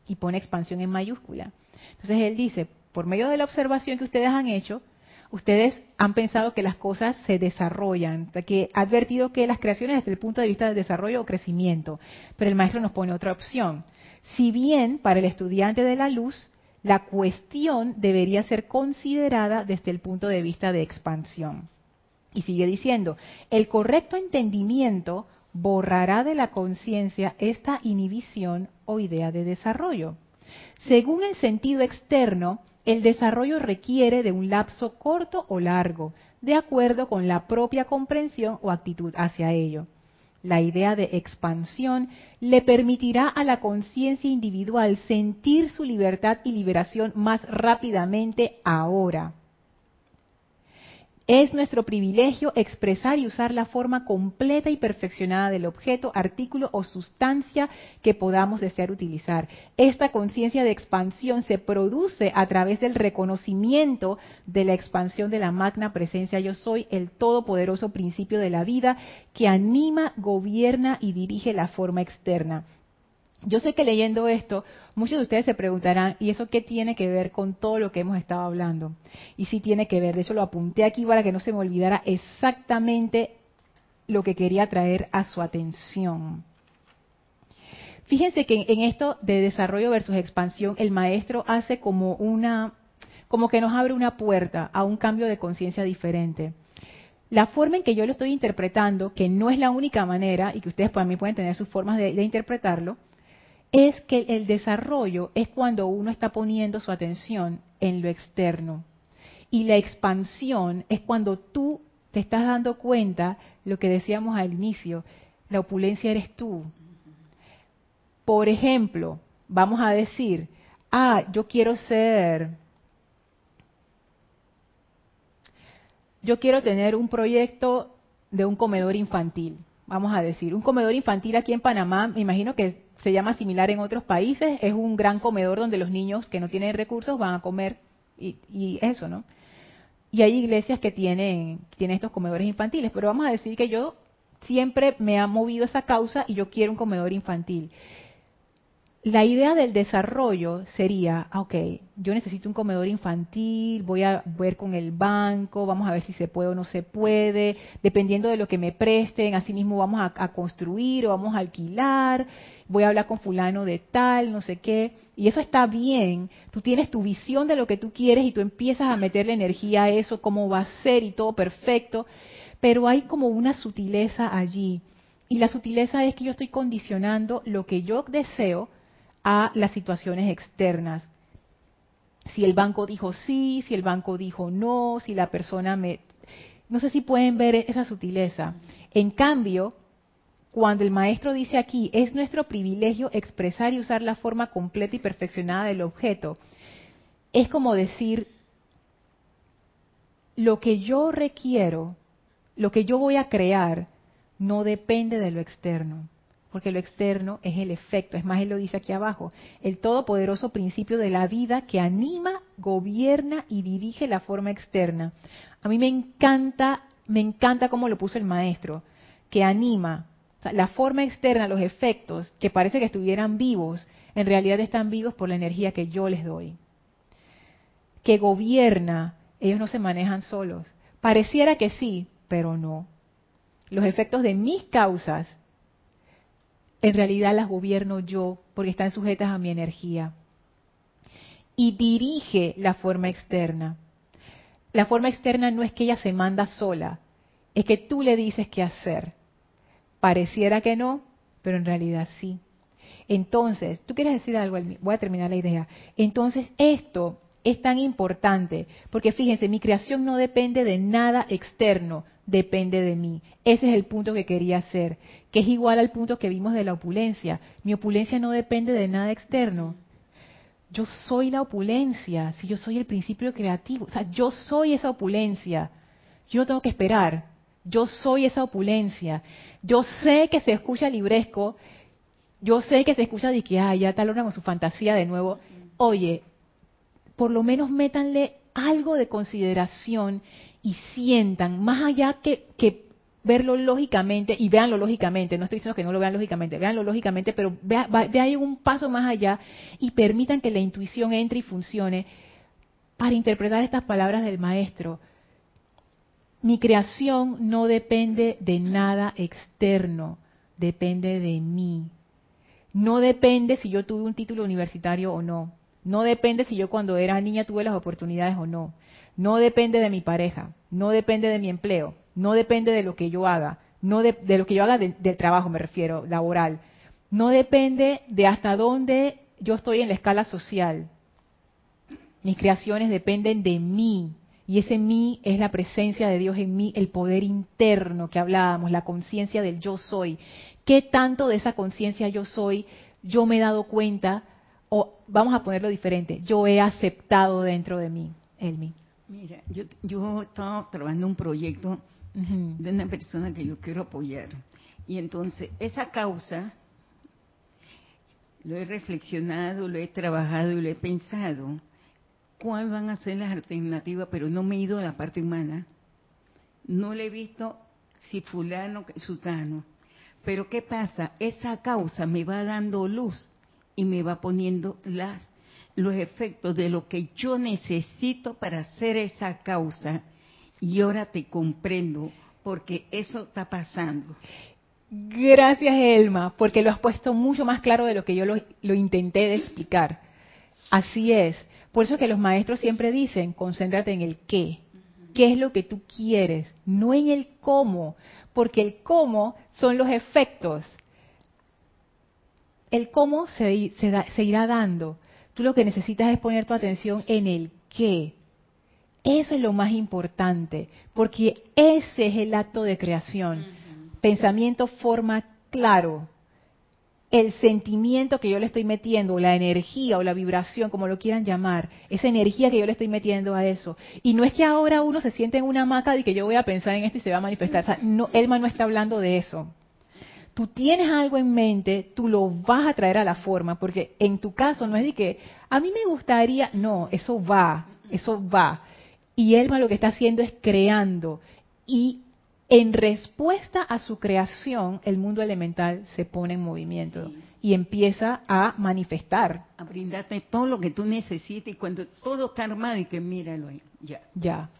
Y pone expansión en mayúscula. Entonces él dice, por medio de la observación que ustedes han hecho, ustedes han pensado que las cosas se desarrollan, que ha advertido que las creaciones desde el punto de vista del desarrollo o crecimiento, pero el maestro nos pone otra opción. Si bien para el estudiante de la luz, la cuestión debería ser considerada desde el punto de vista de expansión. Y sigue diciendo, el correcto entendimiento borrará de la conciencia esta inhibición o idea de desarrollo. Según el sentido externo, el desarrollo requiere de un lapso corto o largo, de acuerdo con la propia comprensión o actitud hacia ello. La idea de expansión le permitirá a la conciencia individual sentir su libertad y liberación más rápidamente ahora. Es nuestro privilegio expresar y usar la forma completa y perfeccionada del objeto, artículo o sustancia que podamos desear utilizar. Esta conciencia de expansión se produce a través del reconocimiento de la expansión de la magna presencia yo soy, el todopoderoso principio de la vida que anima, gobierna y dirige la forma externa. Yo sé que leyendo esto, muchos de ustedes se preguntarán, ¿y eso qué tiene que ver con todo lo que hemos estado hablando? Y sí tiene que ver, de hecho lo apunté aquí para que no se me olvidara exactamente lo que quería traer a su atención. Fíjense que en esto de desarrollo versus expansión, el maestro hace como una, como que nos abre una puerta a un cambio de conciencia diferente. La forma en que yo lo estoy interpretando, que no es la única manera, y que ustedes para mí pueden tener sus formas de interpretarlo, es que el desarrollo es cuando uno está poniendo su atención en lo externo. Y la expansión es cuando tú te estás dando cuenta, lo que decíamos al inicio, la opulencia eres tú. Por ejemplo, vamos a decir, ah, yo quiero ser, yo quiero tener un proyecto de un comedor infantil, vamos a decir, un comedor infantil aquí en Panamá, me imagino que se llama similar en otros países, es un gran comedor donde los niños que no tienen recursos van a comer y, eso, ¿no? Y hay iglesias que tienen, tienen estos comedores infantiles, pero vamos a decir que yo siempre me ha movido esa causa y yo quiero un comedor infantil la idea del desarrollo sería, ah, ok, yo necesito un comedor infantil, voy a ver con el banco, vamos a ver si se puede o no se puede, dependiendo de lo que me presten, así mismo vamos a, construir o vamos a alquilar, voy a hablar con fulano de tal, no sé qué, y eso está bien, tú tienes tu visión de lo que tú quieres y tú empiezas a meterle energía a eso, cómo va a ser y todo perfecto, pero hay como una sutileza allí, y la sutileza es que yo estoy condicionando lo que yo deseo, a las situaciones externas. Si el banco dijo sí, si el banco dijo no, si la persona me... No sé si pueden ver esa sutileza. En cambio, cuando el maestro dice aquí, es nuestro privilegio expresar y usar la forma completa y perfeccionada del objeto, es como decir, lo que yo requiero, lo que yo voy a crear, no depende de lo externo porque lo externo es el efecto, es más, él lo dice aquí abajo, el todopoderoso principio de la vida que anima, gobierna y dirige la forma externa. A mí me encanta, me encanta cómo lo puso el maestro, que anima, la forma externa, los efectos, que parece que estuvieran vivos, en realidad están vivos por la energía que yo les doy. Que gobierna, ellos no se manejan solos. Pareciera que sí, pero no. Los efectos de mis causas en realidad las gobierno yo porque están sujetas a mi energía. Y dirige la forma externa. la forma externa no es que ella se manda sola, es que tú le dices qué hacer. Pareciera que no, pero en realidad sí. Entonces, tú quieres decir algo, voy a terminar la idea. Entonces, esto es tan importante, porque fíjense, mi creación no depende de nada externo, depende de mí. Ese es el punto que quería hacer, que es igual al punto que vimos de la opulencia. Mi opulencia no depende de nada externo. Yo soy la opulencia, si yo soy el principio creativo, o sea, yo soy esa opulencia. Yo no tengo que esperar. Yo soy esa opulencia. Yo sé que se escucha libresco, yo sé que se escucha de que, ah, ya tal con su fantasía de nuevo. Oye, por lo menos métanle algo de consideración y sientan, más allá que, verlo lógicamente, y véanlo lógicamente, no estoy diciendo que no lo vean lógicamente, véanlo lógicamente, pero vean un paso más allá y permitan que la intuición entre y funcione para interpretar estas palabras del maestro. Mi creación no depende de nada externo, depende de mí. No depende si yo tuve un título universitario o no. No depende si yo cuando era niña tuve las oportunidades o no. No depende de mi pareja. No depende de mi empleo. No depende de lo que yo haga. No de, lo que yo haga del trabajo, me refiero, laboral. No depende de hasta dónde yo estoy en la escala social. Mis creaciones dependen de mí. Y ese mí es la presencia de Dios en mí, el poder interno que hablábamos, la conciencia del yo soy. ¿Qué tanto de esa conciencia yo soy yo me he dado cuenta, o vamos a ponerlo diferente, yo he aceptado dentro de mí, Elmi? Mira, yo, yo estaba trabajando un proyecto de una persona que yo quiero apoyar. Y entonces, esa causa, lo he reflexionado, lo he trabajado y lo he pensado cuáles van a ser las alternativas, pero no me he ido a la parte humana. No le he visto si fulano, sutano. Pero ¿qué pasa? Esa causa me va dando luz y me va poniendo las, los efectos de lo que yo necesito para hacer esa causa. Y ahora te comprendo, porque eso está pasando. Gracias, Elma, porque lo has puesto mucho más claro de lo que yo lo, intenté de explicar. Así es. Por eso que los maestros siempre dicen, concéntrate en el qué. ¿Qué es lo que tú quieres? No en el cómo, porque el cómo son los efectos. El cómo se, se, irá dando. Tú lo que necesitas es poner tu atención en el qué. Eso es lo más importante, porque ese es el acto de creación. Pensamiento, forma, claro el sentimiento que yo le estoy metiendo, la energía o la vibración, como lo quieran llamar, esa energía que yo le estoy metiendo a eso. Y no es que ahora uno se siente en una hamaca y que yo voy a pensar en esto y se va a manifestar. O sea, no, Elma no está hablando de eso. Tú tienes algo en mente, tú lo vas a traer a la forma, porque en tu caso no es de que a mí me gustaría, no, eso va, eso va. Y Elma lo que está haciendo es creando. Y en respuesta a su creación, el mundo elemental se pone en movimiento y empieza a manifestar. A brindarte todo lo que tú necesites y cuando todo está armado y que míralo ahí, ya. Ya.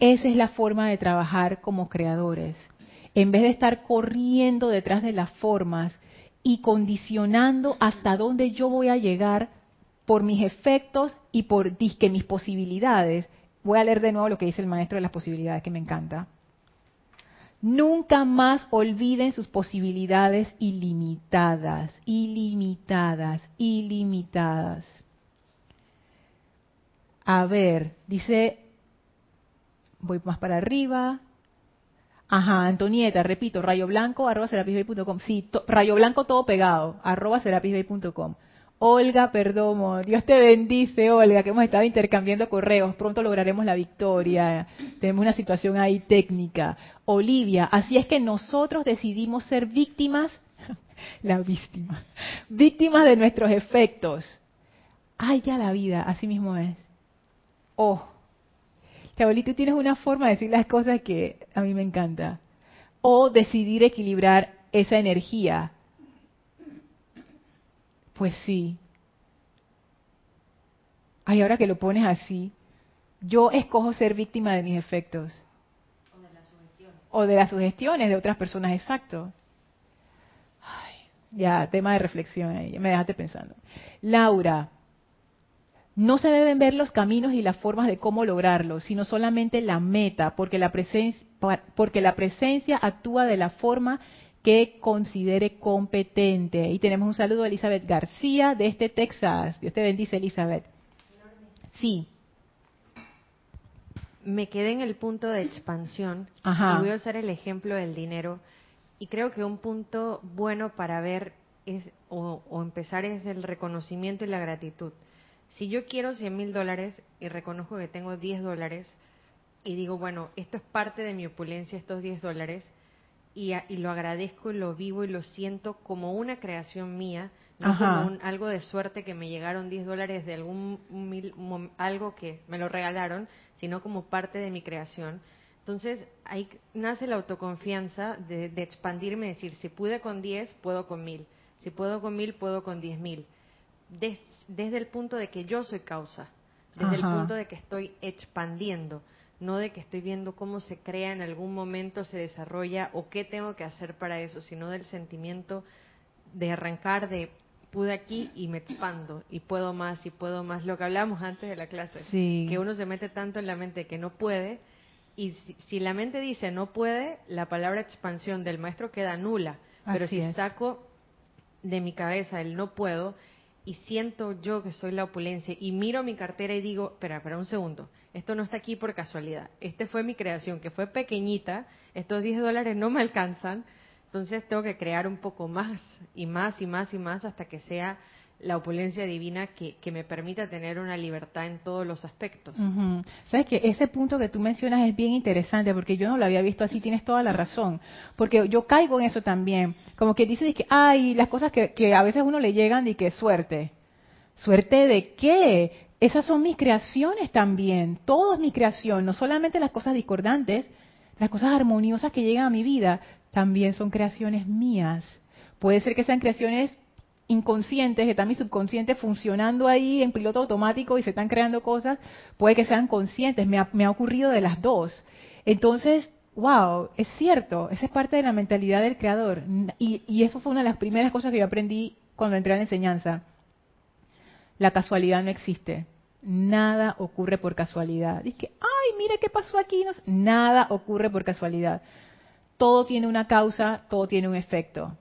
Esa es la forma de trabajar como creadores. En vez de estar corriendo detrás de las formas y condicionando hasta dónde yo voy a llegar por mis efectos y por disque mis posibilidades. Voy a leer de nuevo lo que dice el maestro de las posibilidades, que me encanta Nunca más olviden sus posibilidades ilimitadas, ilimitadas, ilimitadas. A ver, dice, voy más para arriba. Ajá, Antonieta, repito, rayo blanco, arroba serapisbay.com. Sí, rayo blanco todo pegado, arroba serapisbay.com. Olga Perdomo, Dios te bendice, Olga, que hemos estado intercambiando correos. Pronto lograremos la victoria. Tenemos una situación ahí técnica. Olivia, así es que nosotros decidimos ser víctimas, la víctima, víctimas de nuestros efectos. Ay, ya la vida, así mismo es. Oh, Chabolito, tienes una forma de decir las cosas que a mí me encanta. O decidir equilibrar esa energía pues sí. Ay, ahora que lo pones así, yo escojo ser víctima de mis efectos. O de las sugestiones. O de las sugestiones de otras personas, exacto. Ay, ya, tema de reflexión ahí, me dejaste pensando. Laura, No se deben ver los caminos y las formas de cómo lograrlo, sino solamente la meta, porque la presencia, porque la presencia actúa de la forma que considere competente. Y tenemos un saludo de Elizabeth García de este Texas. Dios te bendice, Elizabeth. Sí. Me quedé en el punto de expansión y voy a usar el ejemplo del dinero. Y creo que un punto bueno para ver es, o, o empezar es el reconocimiento y la gratitud. Si yo quiero 100 mil dólares y reconozco que tengo 10 dólares y digo, bueno, esto es parte de mi opulencia, estos 10 dólares, y, lo agradezco y lo vivo y lo siento como una creación mía, no como algo de suerte que me llegaron 10 dólares de algún algo que me lo regalaron, sino como parte de mi creación. Entonces ahí nace la autoconfianza de, expandirme, decir, si pude con 10, puedo con 1000. Si puedo con 1000, puedo con 10.000. desde el punto de que yo soy causa, desde el punto de que estoy expandiendo no de que estoy viendo cómo se crea en algún momento, se desarrolla o qué tengo que hacer para eso, sino del sentimiento de arrancar de pude aquí y me expando y puedo más y puedo más, lo que hablamos antes de la clase, que uno se mete tanto en la mente que no puede y si, la mente dice no puede, la palabra expansión del maestro queda nula, pero si saco de mi cabeza el no puedo, y siento yo que soy la opulencia y miro mi cartera y digo, espera, espera un segundo, esto no está aquí por casualidad, este fue mi creación, que fue pequeñita, estos 10 dólares no me alcanzan, entonces tengo que crear un poco más y más y más y más hasta que sea la opulencia divina que, me permita tener una libertad en todos los aspectos. Sabes que ese punto que tú mencionas es bien interesante porque yo no lo había visto así, tienes toda la razón. Porque yo caigo en eso también. Como que dices que, ay, las cosas que, que a veces uno le llegan y que suerte. ¿Suerte de qué? Esas son mis creaciones también. Todo es mi creación. No solamente las cosas discordantes, las cosas armoniosas que llegan a mi vida también son creaciones mías. Puede ser que sean creaciones inconscientes, que está mi subconsciente funcionando ahí en piloto automático y se están creando cosas, puede que sean conscientes, me ha, ocurrido de las dos. Entonces, wow, es cierto, esa es parte de la mentalidad del creador. Y, y eso fue una de las primeras cosas que yo aprendí cuando entré a la enseñanza. La casualidad no existe. Nada ocurre por casualidad. Dice que, ay, mire qué pasó aquí. Nada ocurre por casualidad. Todo tiene una causa, todo tiene un efecto.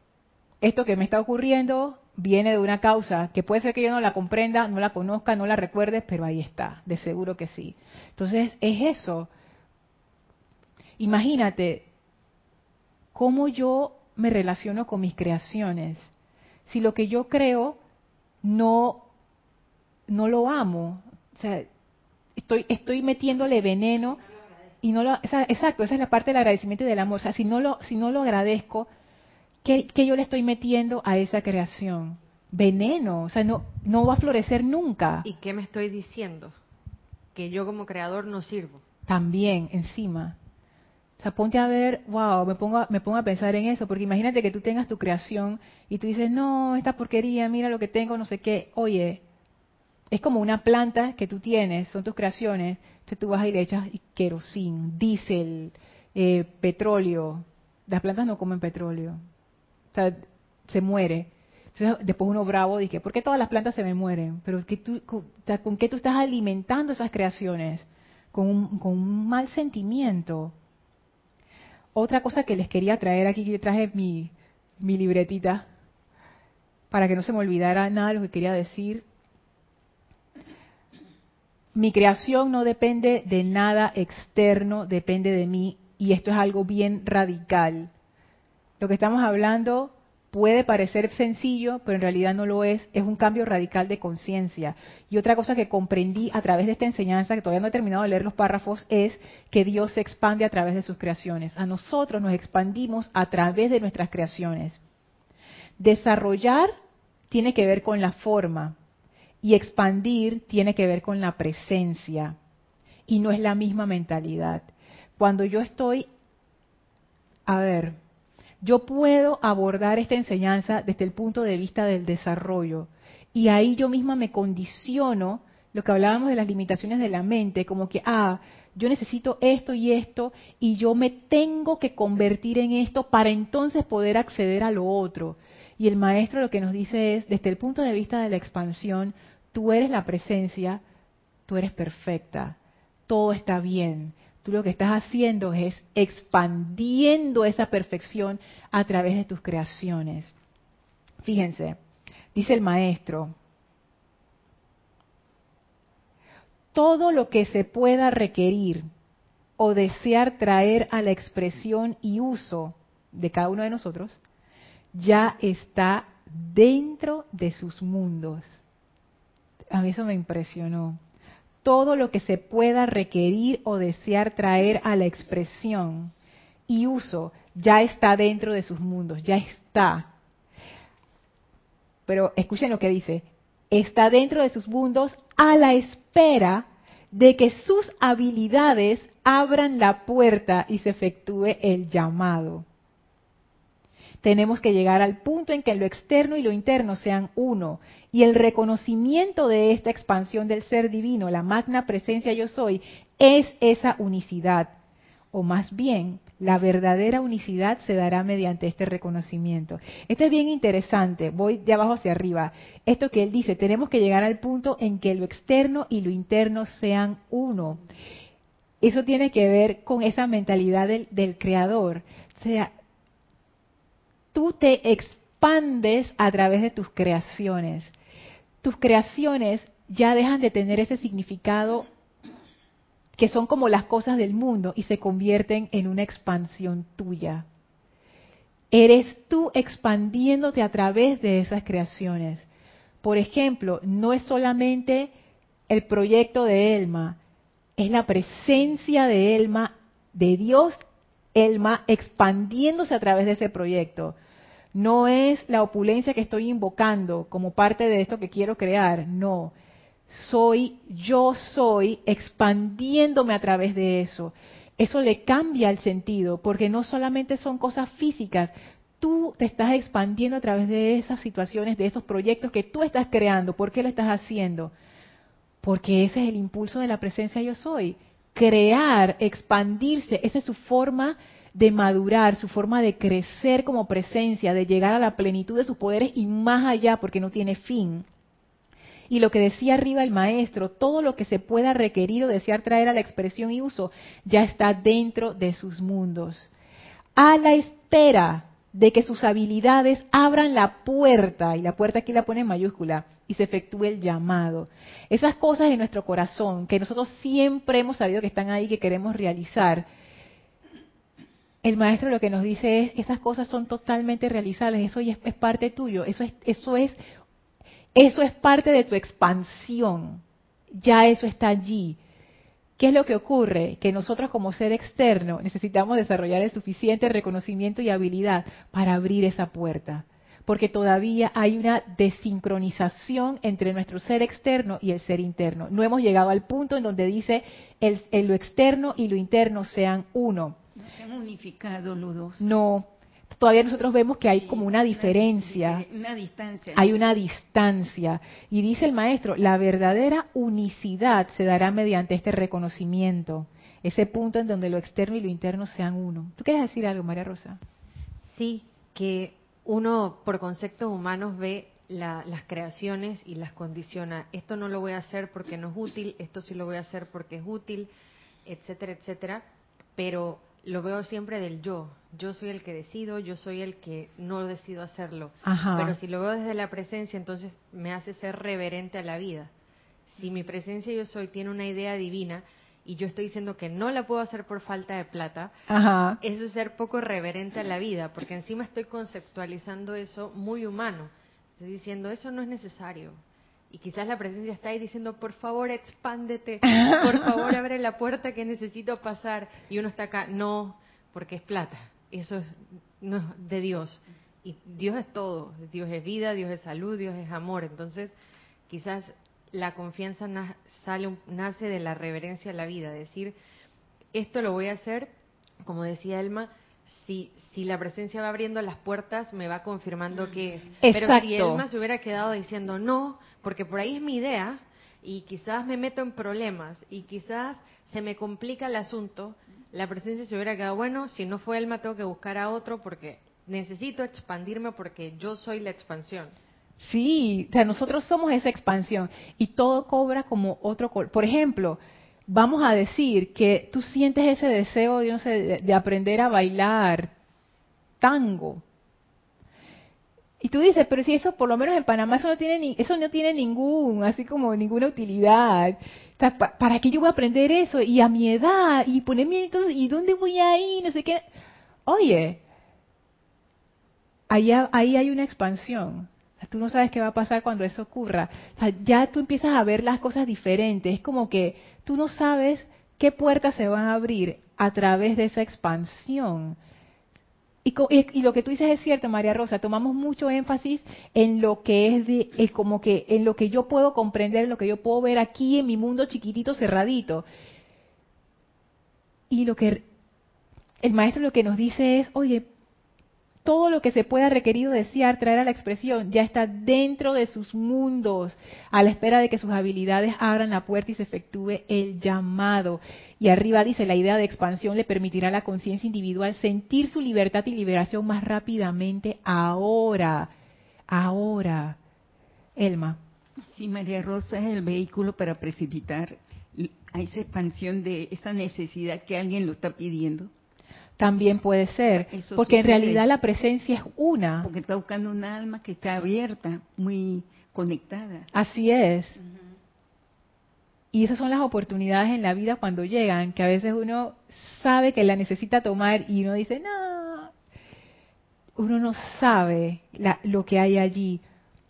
Esto que me está ocurriendo viene de una causa que puede ser que yo no la comprenda, no la conozca, no la recuerde, pero ahí está, de seguro que sí. Entonces, es eso. Imagínate cómo yo me relaciono con mis creaciones. Si lo que yo creo no, no lo amo, o sea, estoy, estoy metiéndole veneno y no lo, exacto, esa es la parte del agradecimiento y del amor. O sea, si no lo, si no lo agradezco, ¿Qué, yo le estoy metiendo a esa creación? Veneno, o sea, no, no va a florecer nunca. ¿Y qué me estoy diciendo? Que yo como creador no sirvo. También, encima. O sea, ponte a ver, wow, me pongo, me pongo a pensar en eso, porque imagínate que tú tengas tu creación y tú dices, no, esta porquería, mira lo que tengo, no sé qué. Oye, es como una planta que tú tienes, son tus creaciones, entonces tú vas y le echas querosín, diésel, eh, petróleo. Las plantas no comen petróleo, se muere. después uno bravo dice, ¿por qué todas las plantas se me mueren? Pero tú, ¿con qué tú estás alimentando esas creaciones? Con un, mal sentimiento. Otra cosa que les quería traer aquí, que yo traje mi, mi libretita, para que no se me olvidara nada de lo que quería decir. Mi creación no depende de nada externo, depende de mí, y esto es algo bien radical. Lo que estamos hablando puede parecer sencillo, pero en realidad no lo es. Es un cambio radical de conciencia. Y otra cosa que comprendí a través de esta enseñanza, que todavía no he terminado de leer los párrafos, es que Dios se expande a través de sus creaciones. A nosotros nos expandimos a través de nuestras creaciones. Desarrollar tiene que ver con la forma y expandir tiene que ver con la presencia. Y no es la misma mentalidad. Cuando yo estoy, a ver, yo puedo abordar esta enseñanza desde el punto de vista del desarrollo. Y ahí yo misma me condiciono lo que hablábamos de las limitaciones de la mente, como que, ah, yo necesito esto y esto, y yo me tengo que convertir en esto para entonces poder acceder a lo otro. Y el maestro lo que nos dice es, desde el punto de vista de la expansión, tú eres la presencia, tú eres perfecta, todo está bien. Tú lo que estás haciendo es expandiendo esa perfección a través de tus creaciones. Fíjense, dice el maestro, todo lo que se pueda requerir o desear traer a la expresión y uso de cada uno de nosotros, ya está dentro de sus mundos. A mí eso me impresionó. Todo lo que se pueda requerir o desear traer a la expresión y uso ya está dentro de sus mundos, ya está. Pero escuchen lo que dice, está dentro de sus mundos a la espera de que sus habilidades abran la puerta y se efectúe el llamado. Tenemos que llegar al punto en que lo externo y lo interno sean uno. Y el reconocimiento de esta expansión del ser divino, la magna presencia yo soy, es esa unicidad. O más bien, la verdadera unicidad se dará mediante este reconocimiento. Esto es bien interesante, voy de abajo hacia arriba. Esto que él dice, tenemos que llegar al punto en que lo externo y lo interno sean uno. Eso tiene que ver con esa mentalidad del, creador. O sea, tú te expandes a través de tus creaciones. Tus creaciones ya dejan de tener ese significado que son como las cosas del mundo y se convierten en una expansión tuya. Eres tú expandiéndote a través de esas creaciones. Por ejemplo, no es solamente el proyecto de Elma, es la presencia de Elma, de Dios Elma, expandiéndose a través de ese proyecto. No es la opulencia que estoy invocando como parte de esto que quiero crear, no soy, yo soy, expandiéndome a través de eso. Eso le cambia el sentido, porque no solamente son cosas físicas, tú te estás expandiendo a través de esas situaciones, de esos proyectos que tú estás creando. ¿Por qué lo estás haciendo? Porque ese es el impulso de la presencia yo soy. Crear, expandirse, esa es su forma de madurar, su forma de crecer como presencia, de llegar a la plenitud de sus poderes y más allá, porque no tiene fin. Y lo que decía arriba el maestro, todo lo que se pueda requerir o desear traer a la expresión y uso ya está dentro de sus mundos. A la espera de que sus habilidades abran la puerta, y la puerta aquí la pone en mayúscula, y se efectúe el llamado. Esas cosas de nuestro corazón, que nosotros siempre hemos sabido que están ahí, que queremos realizar, el maestro lo que nos dice es, esas cosas son totalmente realizables, eso es, es parte tuyo, eso es, eso es eso es parte de tu expansión. Ya eso está allí. ¿Qué es lo que ocurre? Que nosotros como ser externo necesitamos desarrollar el suficiente reconocimiento y habilidad para abrir esa puerta. Porque todavía hay una desincronización entre nuestro ser externo y el ser interno. No hemos llegado al punto en donde dice el, lo externo y lo interno sean uno. No se han unificado los dos. No, todavía nosotros vemos que hay como una diferencia. Una distancia. Hay una distancia. Y dice el maestro, la verdadera unicidad se dará mediante este reconocimiento, ese punto en donde lo externo y lo interno sean uno. ¿Tú quieres decir algo, María Rosa? Sí, que uno por conceptos humanos ve las creaciones y las condiciona. Esto no lo voy a hacer porque no es útil, esto sí lo voy a hacer porque es útil, etcétera, etcétera. Pero lo veo siempre del yo. Yo soy el que decido, yo soy el que no decido hacerlo. Pero si lo veo desde la presencia, entonces me hace ser reverente a la vida. Si mi presencia yo soy tiene una idea divina y yo estoy diciendo que no la puedo hacer por falta de plata, eso es ser poco reverente a la vida, porque encima estoy conceptualizando eso muy humano. Estoy diciendo, eso no es necesario, y quizás la presencia está ahí diciendo, por favor, expándete, por favor, abre la puerta que necesito pasar. Y uno está acá, no, porque es plata, eso es, no es de Dios. Y Dios es todo, Dios es vida, Dios es salud, Dios es amor. Entonces, quizás la confianza sale, nace de la reverencia a la vida, decir, esto lo voy a hacer, como decía Elma, si, si la presencia va abriendo las puertas, me va confirmando que es. Pero si Elma se hubiera quedado diciendo no, porque por ahí es mi idea, y quizás me meto en problemas, y quizás se me complica el asunto, la presencia se hubiera quedado, bueno, si no fue Elma, tengo que buscar a otro porque necesito expandirme porque yo soy la expansión. Sí, o sea, nosotros somos esa expansión y todo cobra como otro color. Por ejemplo, vamos a decir que tú sientes ese deseo, yo no sé, de, aprender a bailar tango. Y tú dices, pero si eso por lo menos en Panamá eso no tiene ni, eso no tiene ningún, así como ninguna utilidad. ¿Para qué yo voy a aprender eso? Y a mi edad, y ponerme entonces, ¿y dónde voy ahí? No sé qué. Oye, ahí, ahí hay una expansión. Tú no sabes qué va a pasar cuando eso ocurra. ya tú empiezas a ver las cosas diferentes. Es como que tú no sabes qué puertas se van a abrir a través de esa expansión. Y, lo que tú dices es cierto, María Rosa. Tomamos mucho énfasis en lo que es de, como que en lo que yo puedo comprender, en lo que yo puedo ver aquí en mi mundo chiquitito, cerradito. Y lo que el maestro lo que nos dice es, oye, todo lo que se pueda requerido desear traer a la expresión ya está dentro de sus mundos, a la espera de que sus habilidades abran la puerta y se efectúe el llamado. Y arriba dice, la idea de expansión le permitirá a la conciencia individual sentir su libertad y liberación más rápidamente ahora, ahora. Elma. Sí, María Rosa es el vehículo para precipitar a esa expansión de esa necesidad que alguien lo está pidiendo también puede ser, porque en realidad la presencia es una. Porque está buscando un alma que está abierta, muy conectada. Así es. Y esas son las oportunidades en la vida cuando llegan, que a veces uno sabe que la necesita tomar y uno dice, no, uno no sabe lo que hay allí.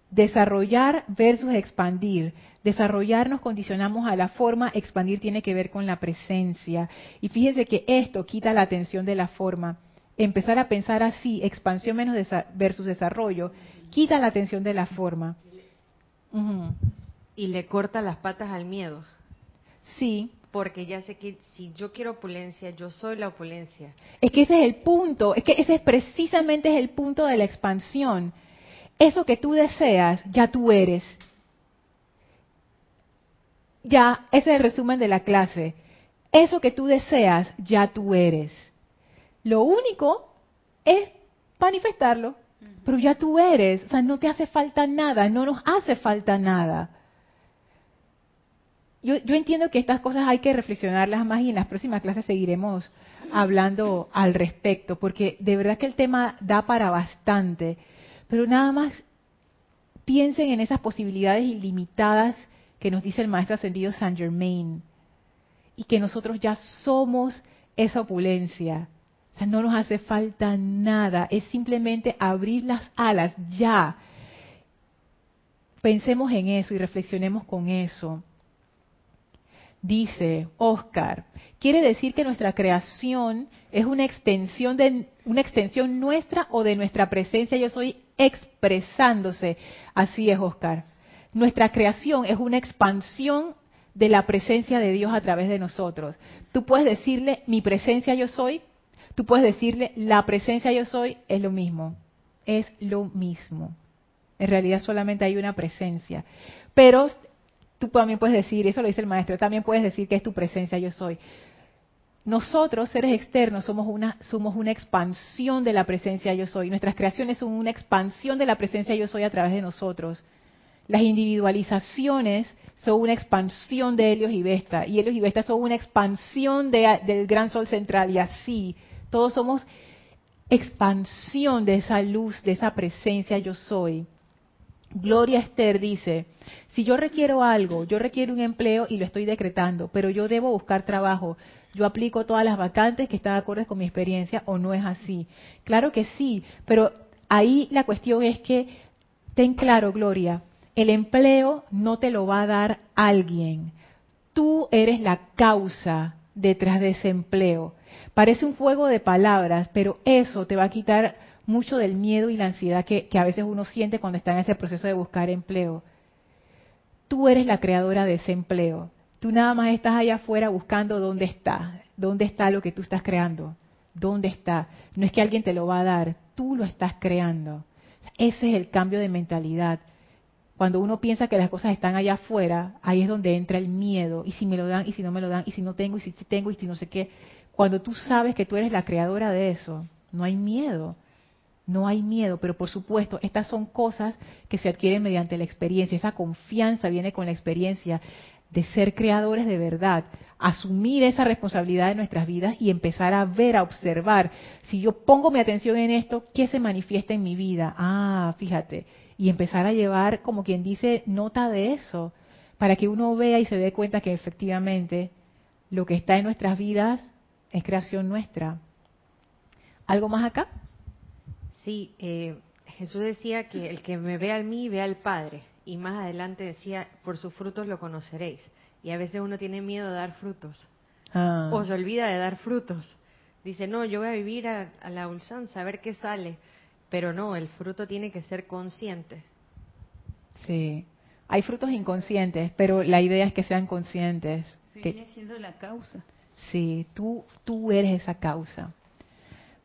Desarrollar versus expandir. Desarrollar nos condicionamos a la forma, expandir tiene que ver con la presencia. Y fíjense que esto quita la atención de la forma. Empezar a pensar así, expansión menos versus desarrollo, quita la atención de la forma. Y le corta las patas al miedo. Sí. Porque ya sé que si yo quiero opulencia, yo soy la opulencia. Es que ese es el punto, es que ese es precisamente el punto de la expansión eso que tú deseas, ya tú eres. Ya, ese es el resumen de la clase. Eso que tú deseas, ya tú eres. Lo único es manifestarlo, pero ya tú eres. O sea, no te hace falta nada, no nos hace falta nada. Yo, yo, entiendo que estas cosas hay que reflexionarlas más y en las próximas clases seguiremos hablando al respecto, porque de verdad que el tema da para bastante. Pero nada más piensen en esas posibilidades ilimitadas que nos dice el maestro ascendido Saint Germain y que nosotros ya somos esa opulencia. O sea, no nos hace falta nada, es simplemente abrir las alas ya. Pensemos en eso y reflexionemos con eso. Dice Oscar, quiere decir que nuestra creación es una extensión de una extensión nuestra o de nuestra presencia yo soy expresándose. Así es, Oscar. Nuestra creación es una expansión de la presencia de Dios a través de nosotros. Tú puedes decirle mi presencia yo soy, tú puedes decirle la presencia yo soy, es lo mismo, es lo mismo. En realidad solamente hay una presencia. Pero tú también puedes decir, eso lo dice el maestro, también puedes decir que es tu presencia yo soy. Nosotros, seres externos, somos una, somos una expansión de la presencia yo soy. Nuestras creaciones son una expansión de la presencia yo soy a través de nosotros. Las individualizaciones son una expansión de Helios y Vesta. Y Helios y Vesta son una expansión del gran sol central. Y así, todos somos expansión de esa luz, de esa presencia yo soy. Gloria Esther dice, si yo requiero algo, yo requiero un empleo y lo estoy decretando, pero yo debo buscar trabajo yo aplico todas las vacantes que están acordes con mi experiencia o no es así. Claro que sí, pero ahí la cuestión es que ten claro, Gloria, el empleo no te lo va a dar alguien. Tú eres la causa detrás de ese empleo. Parece un juego de palabras, pero eso te va a quitar mucho del miedo y la ansiedad que, que a veces uno siente cuando está en ese proceso de buscar empleo. Tú eres la creadora de ese empleo. Tú nada más estás allá afuera buscando dónde está, dónde está lo que tú estás creando, dónde está. No es que alguien te lo va a dar, tú lo estás creando. Ese es el cambio de mentalidad. Cuando uno piensa que las cosas están allá afuera, ahí es donde entra el miedo. Y si me lo dan, y si no me lo dan, y si no tengo, y si tengo, y si no sé qué. Cuando tú sabes que tú eres la creadora de eso, no hay miedo. No hay miedo, pero por supuesto, estas son cosas que se adquieren mediante la experiencia. Esa confianza viene con la experiencia de ser creadores de verdad, asumir esa responsabilidad de nuestras vidas y empezar a ver, a observar. Si yo pongo mi atención en esto, ¿qué se manifiesta en mi vida? Ah, fíjate. Y empezar a llevar, como quien dice, nota de eso, para que uno vea y se dé cuenta que efectivamente lo que está en nuestras vidas es creación nuestra. ¿Algo más acá? Sí, eh, Jesús decía que el que me ve a mí ve al Padre. Y más adelante decía, por sus frutos lo conoceréis. Y a veces uno tiene miedo de dar frutos. Ah. O se olvida de dar frutos. Dice, no, yo voy a vivir a, la ulsanza, a ver qué sale. Pero no, el fruto tiene que ser consciente. Sí. Hay frutos inconscientes, pero la idea es que sean conscientes. que, viene siendo la causa. Sí, tú, tú eres esa causa.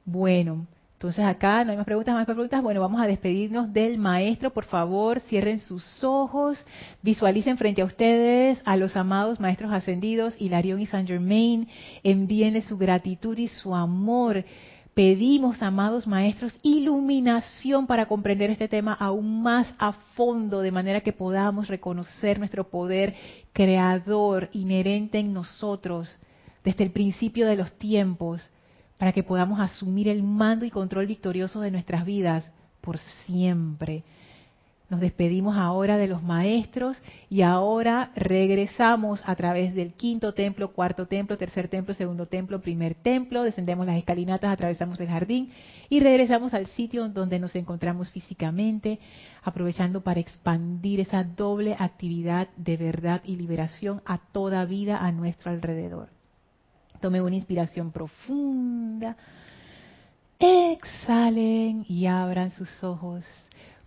Bueno, entonces acá no hay más preguntas, más preguntas. Bueno, vamos a despedirnos del maestro. Por favor, cierren sus ojos, visualicen frente a ustedes a los amados maestros ascendidos, Hilarión y Saint Germain. Envíenle su gratitud y su amor. Pedimos, amados maestros, iluminación para comprender este tema aún más a fondo, de manera que podamos reconocer nuestro poder creador inherente en nosotros desde el principio de los tiempos para que podamos asumir el mando y control victorioso de nuestras vidas por siempre. Nos despedimos ahora de los maestros y ahora regresamos a través del quinto templo, cuarto templo, tercer templo, segundo templo, primer templo, descendemos las escalinatas, atravesamos el jardín y regresamos al sitio donde nos encontramos físicamente, aprovechando para expandir esa doble actividad de verdad y liberación a toda vida a nuestro alrededor. Tomen una inspiración profunda. Exhalen y abran sus ojos.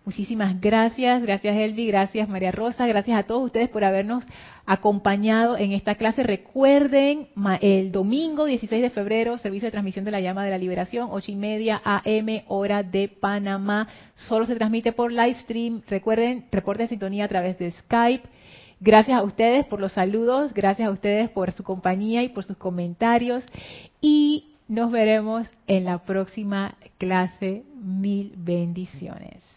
Muchísimas gracias, gracias Elvi, gracias María Rosa, gracias a todos ustedes por habernos acompañado en esta clase. Recuerden, el domingo 16 de febrero, servicio de transmisión de la llama de la liberación, 8 y media AM, hora de Panamá. Solo se transmite por live stream. Recuerden, reporte de sintonía a través de Skype. Gracias a ustedes por los saludos, gracias a ustedes por su compañía y por sus comentarios y nos veremos en la próxima clase. Mil bendiciones.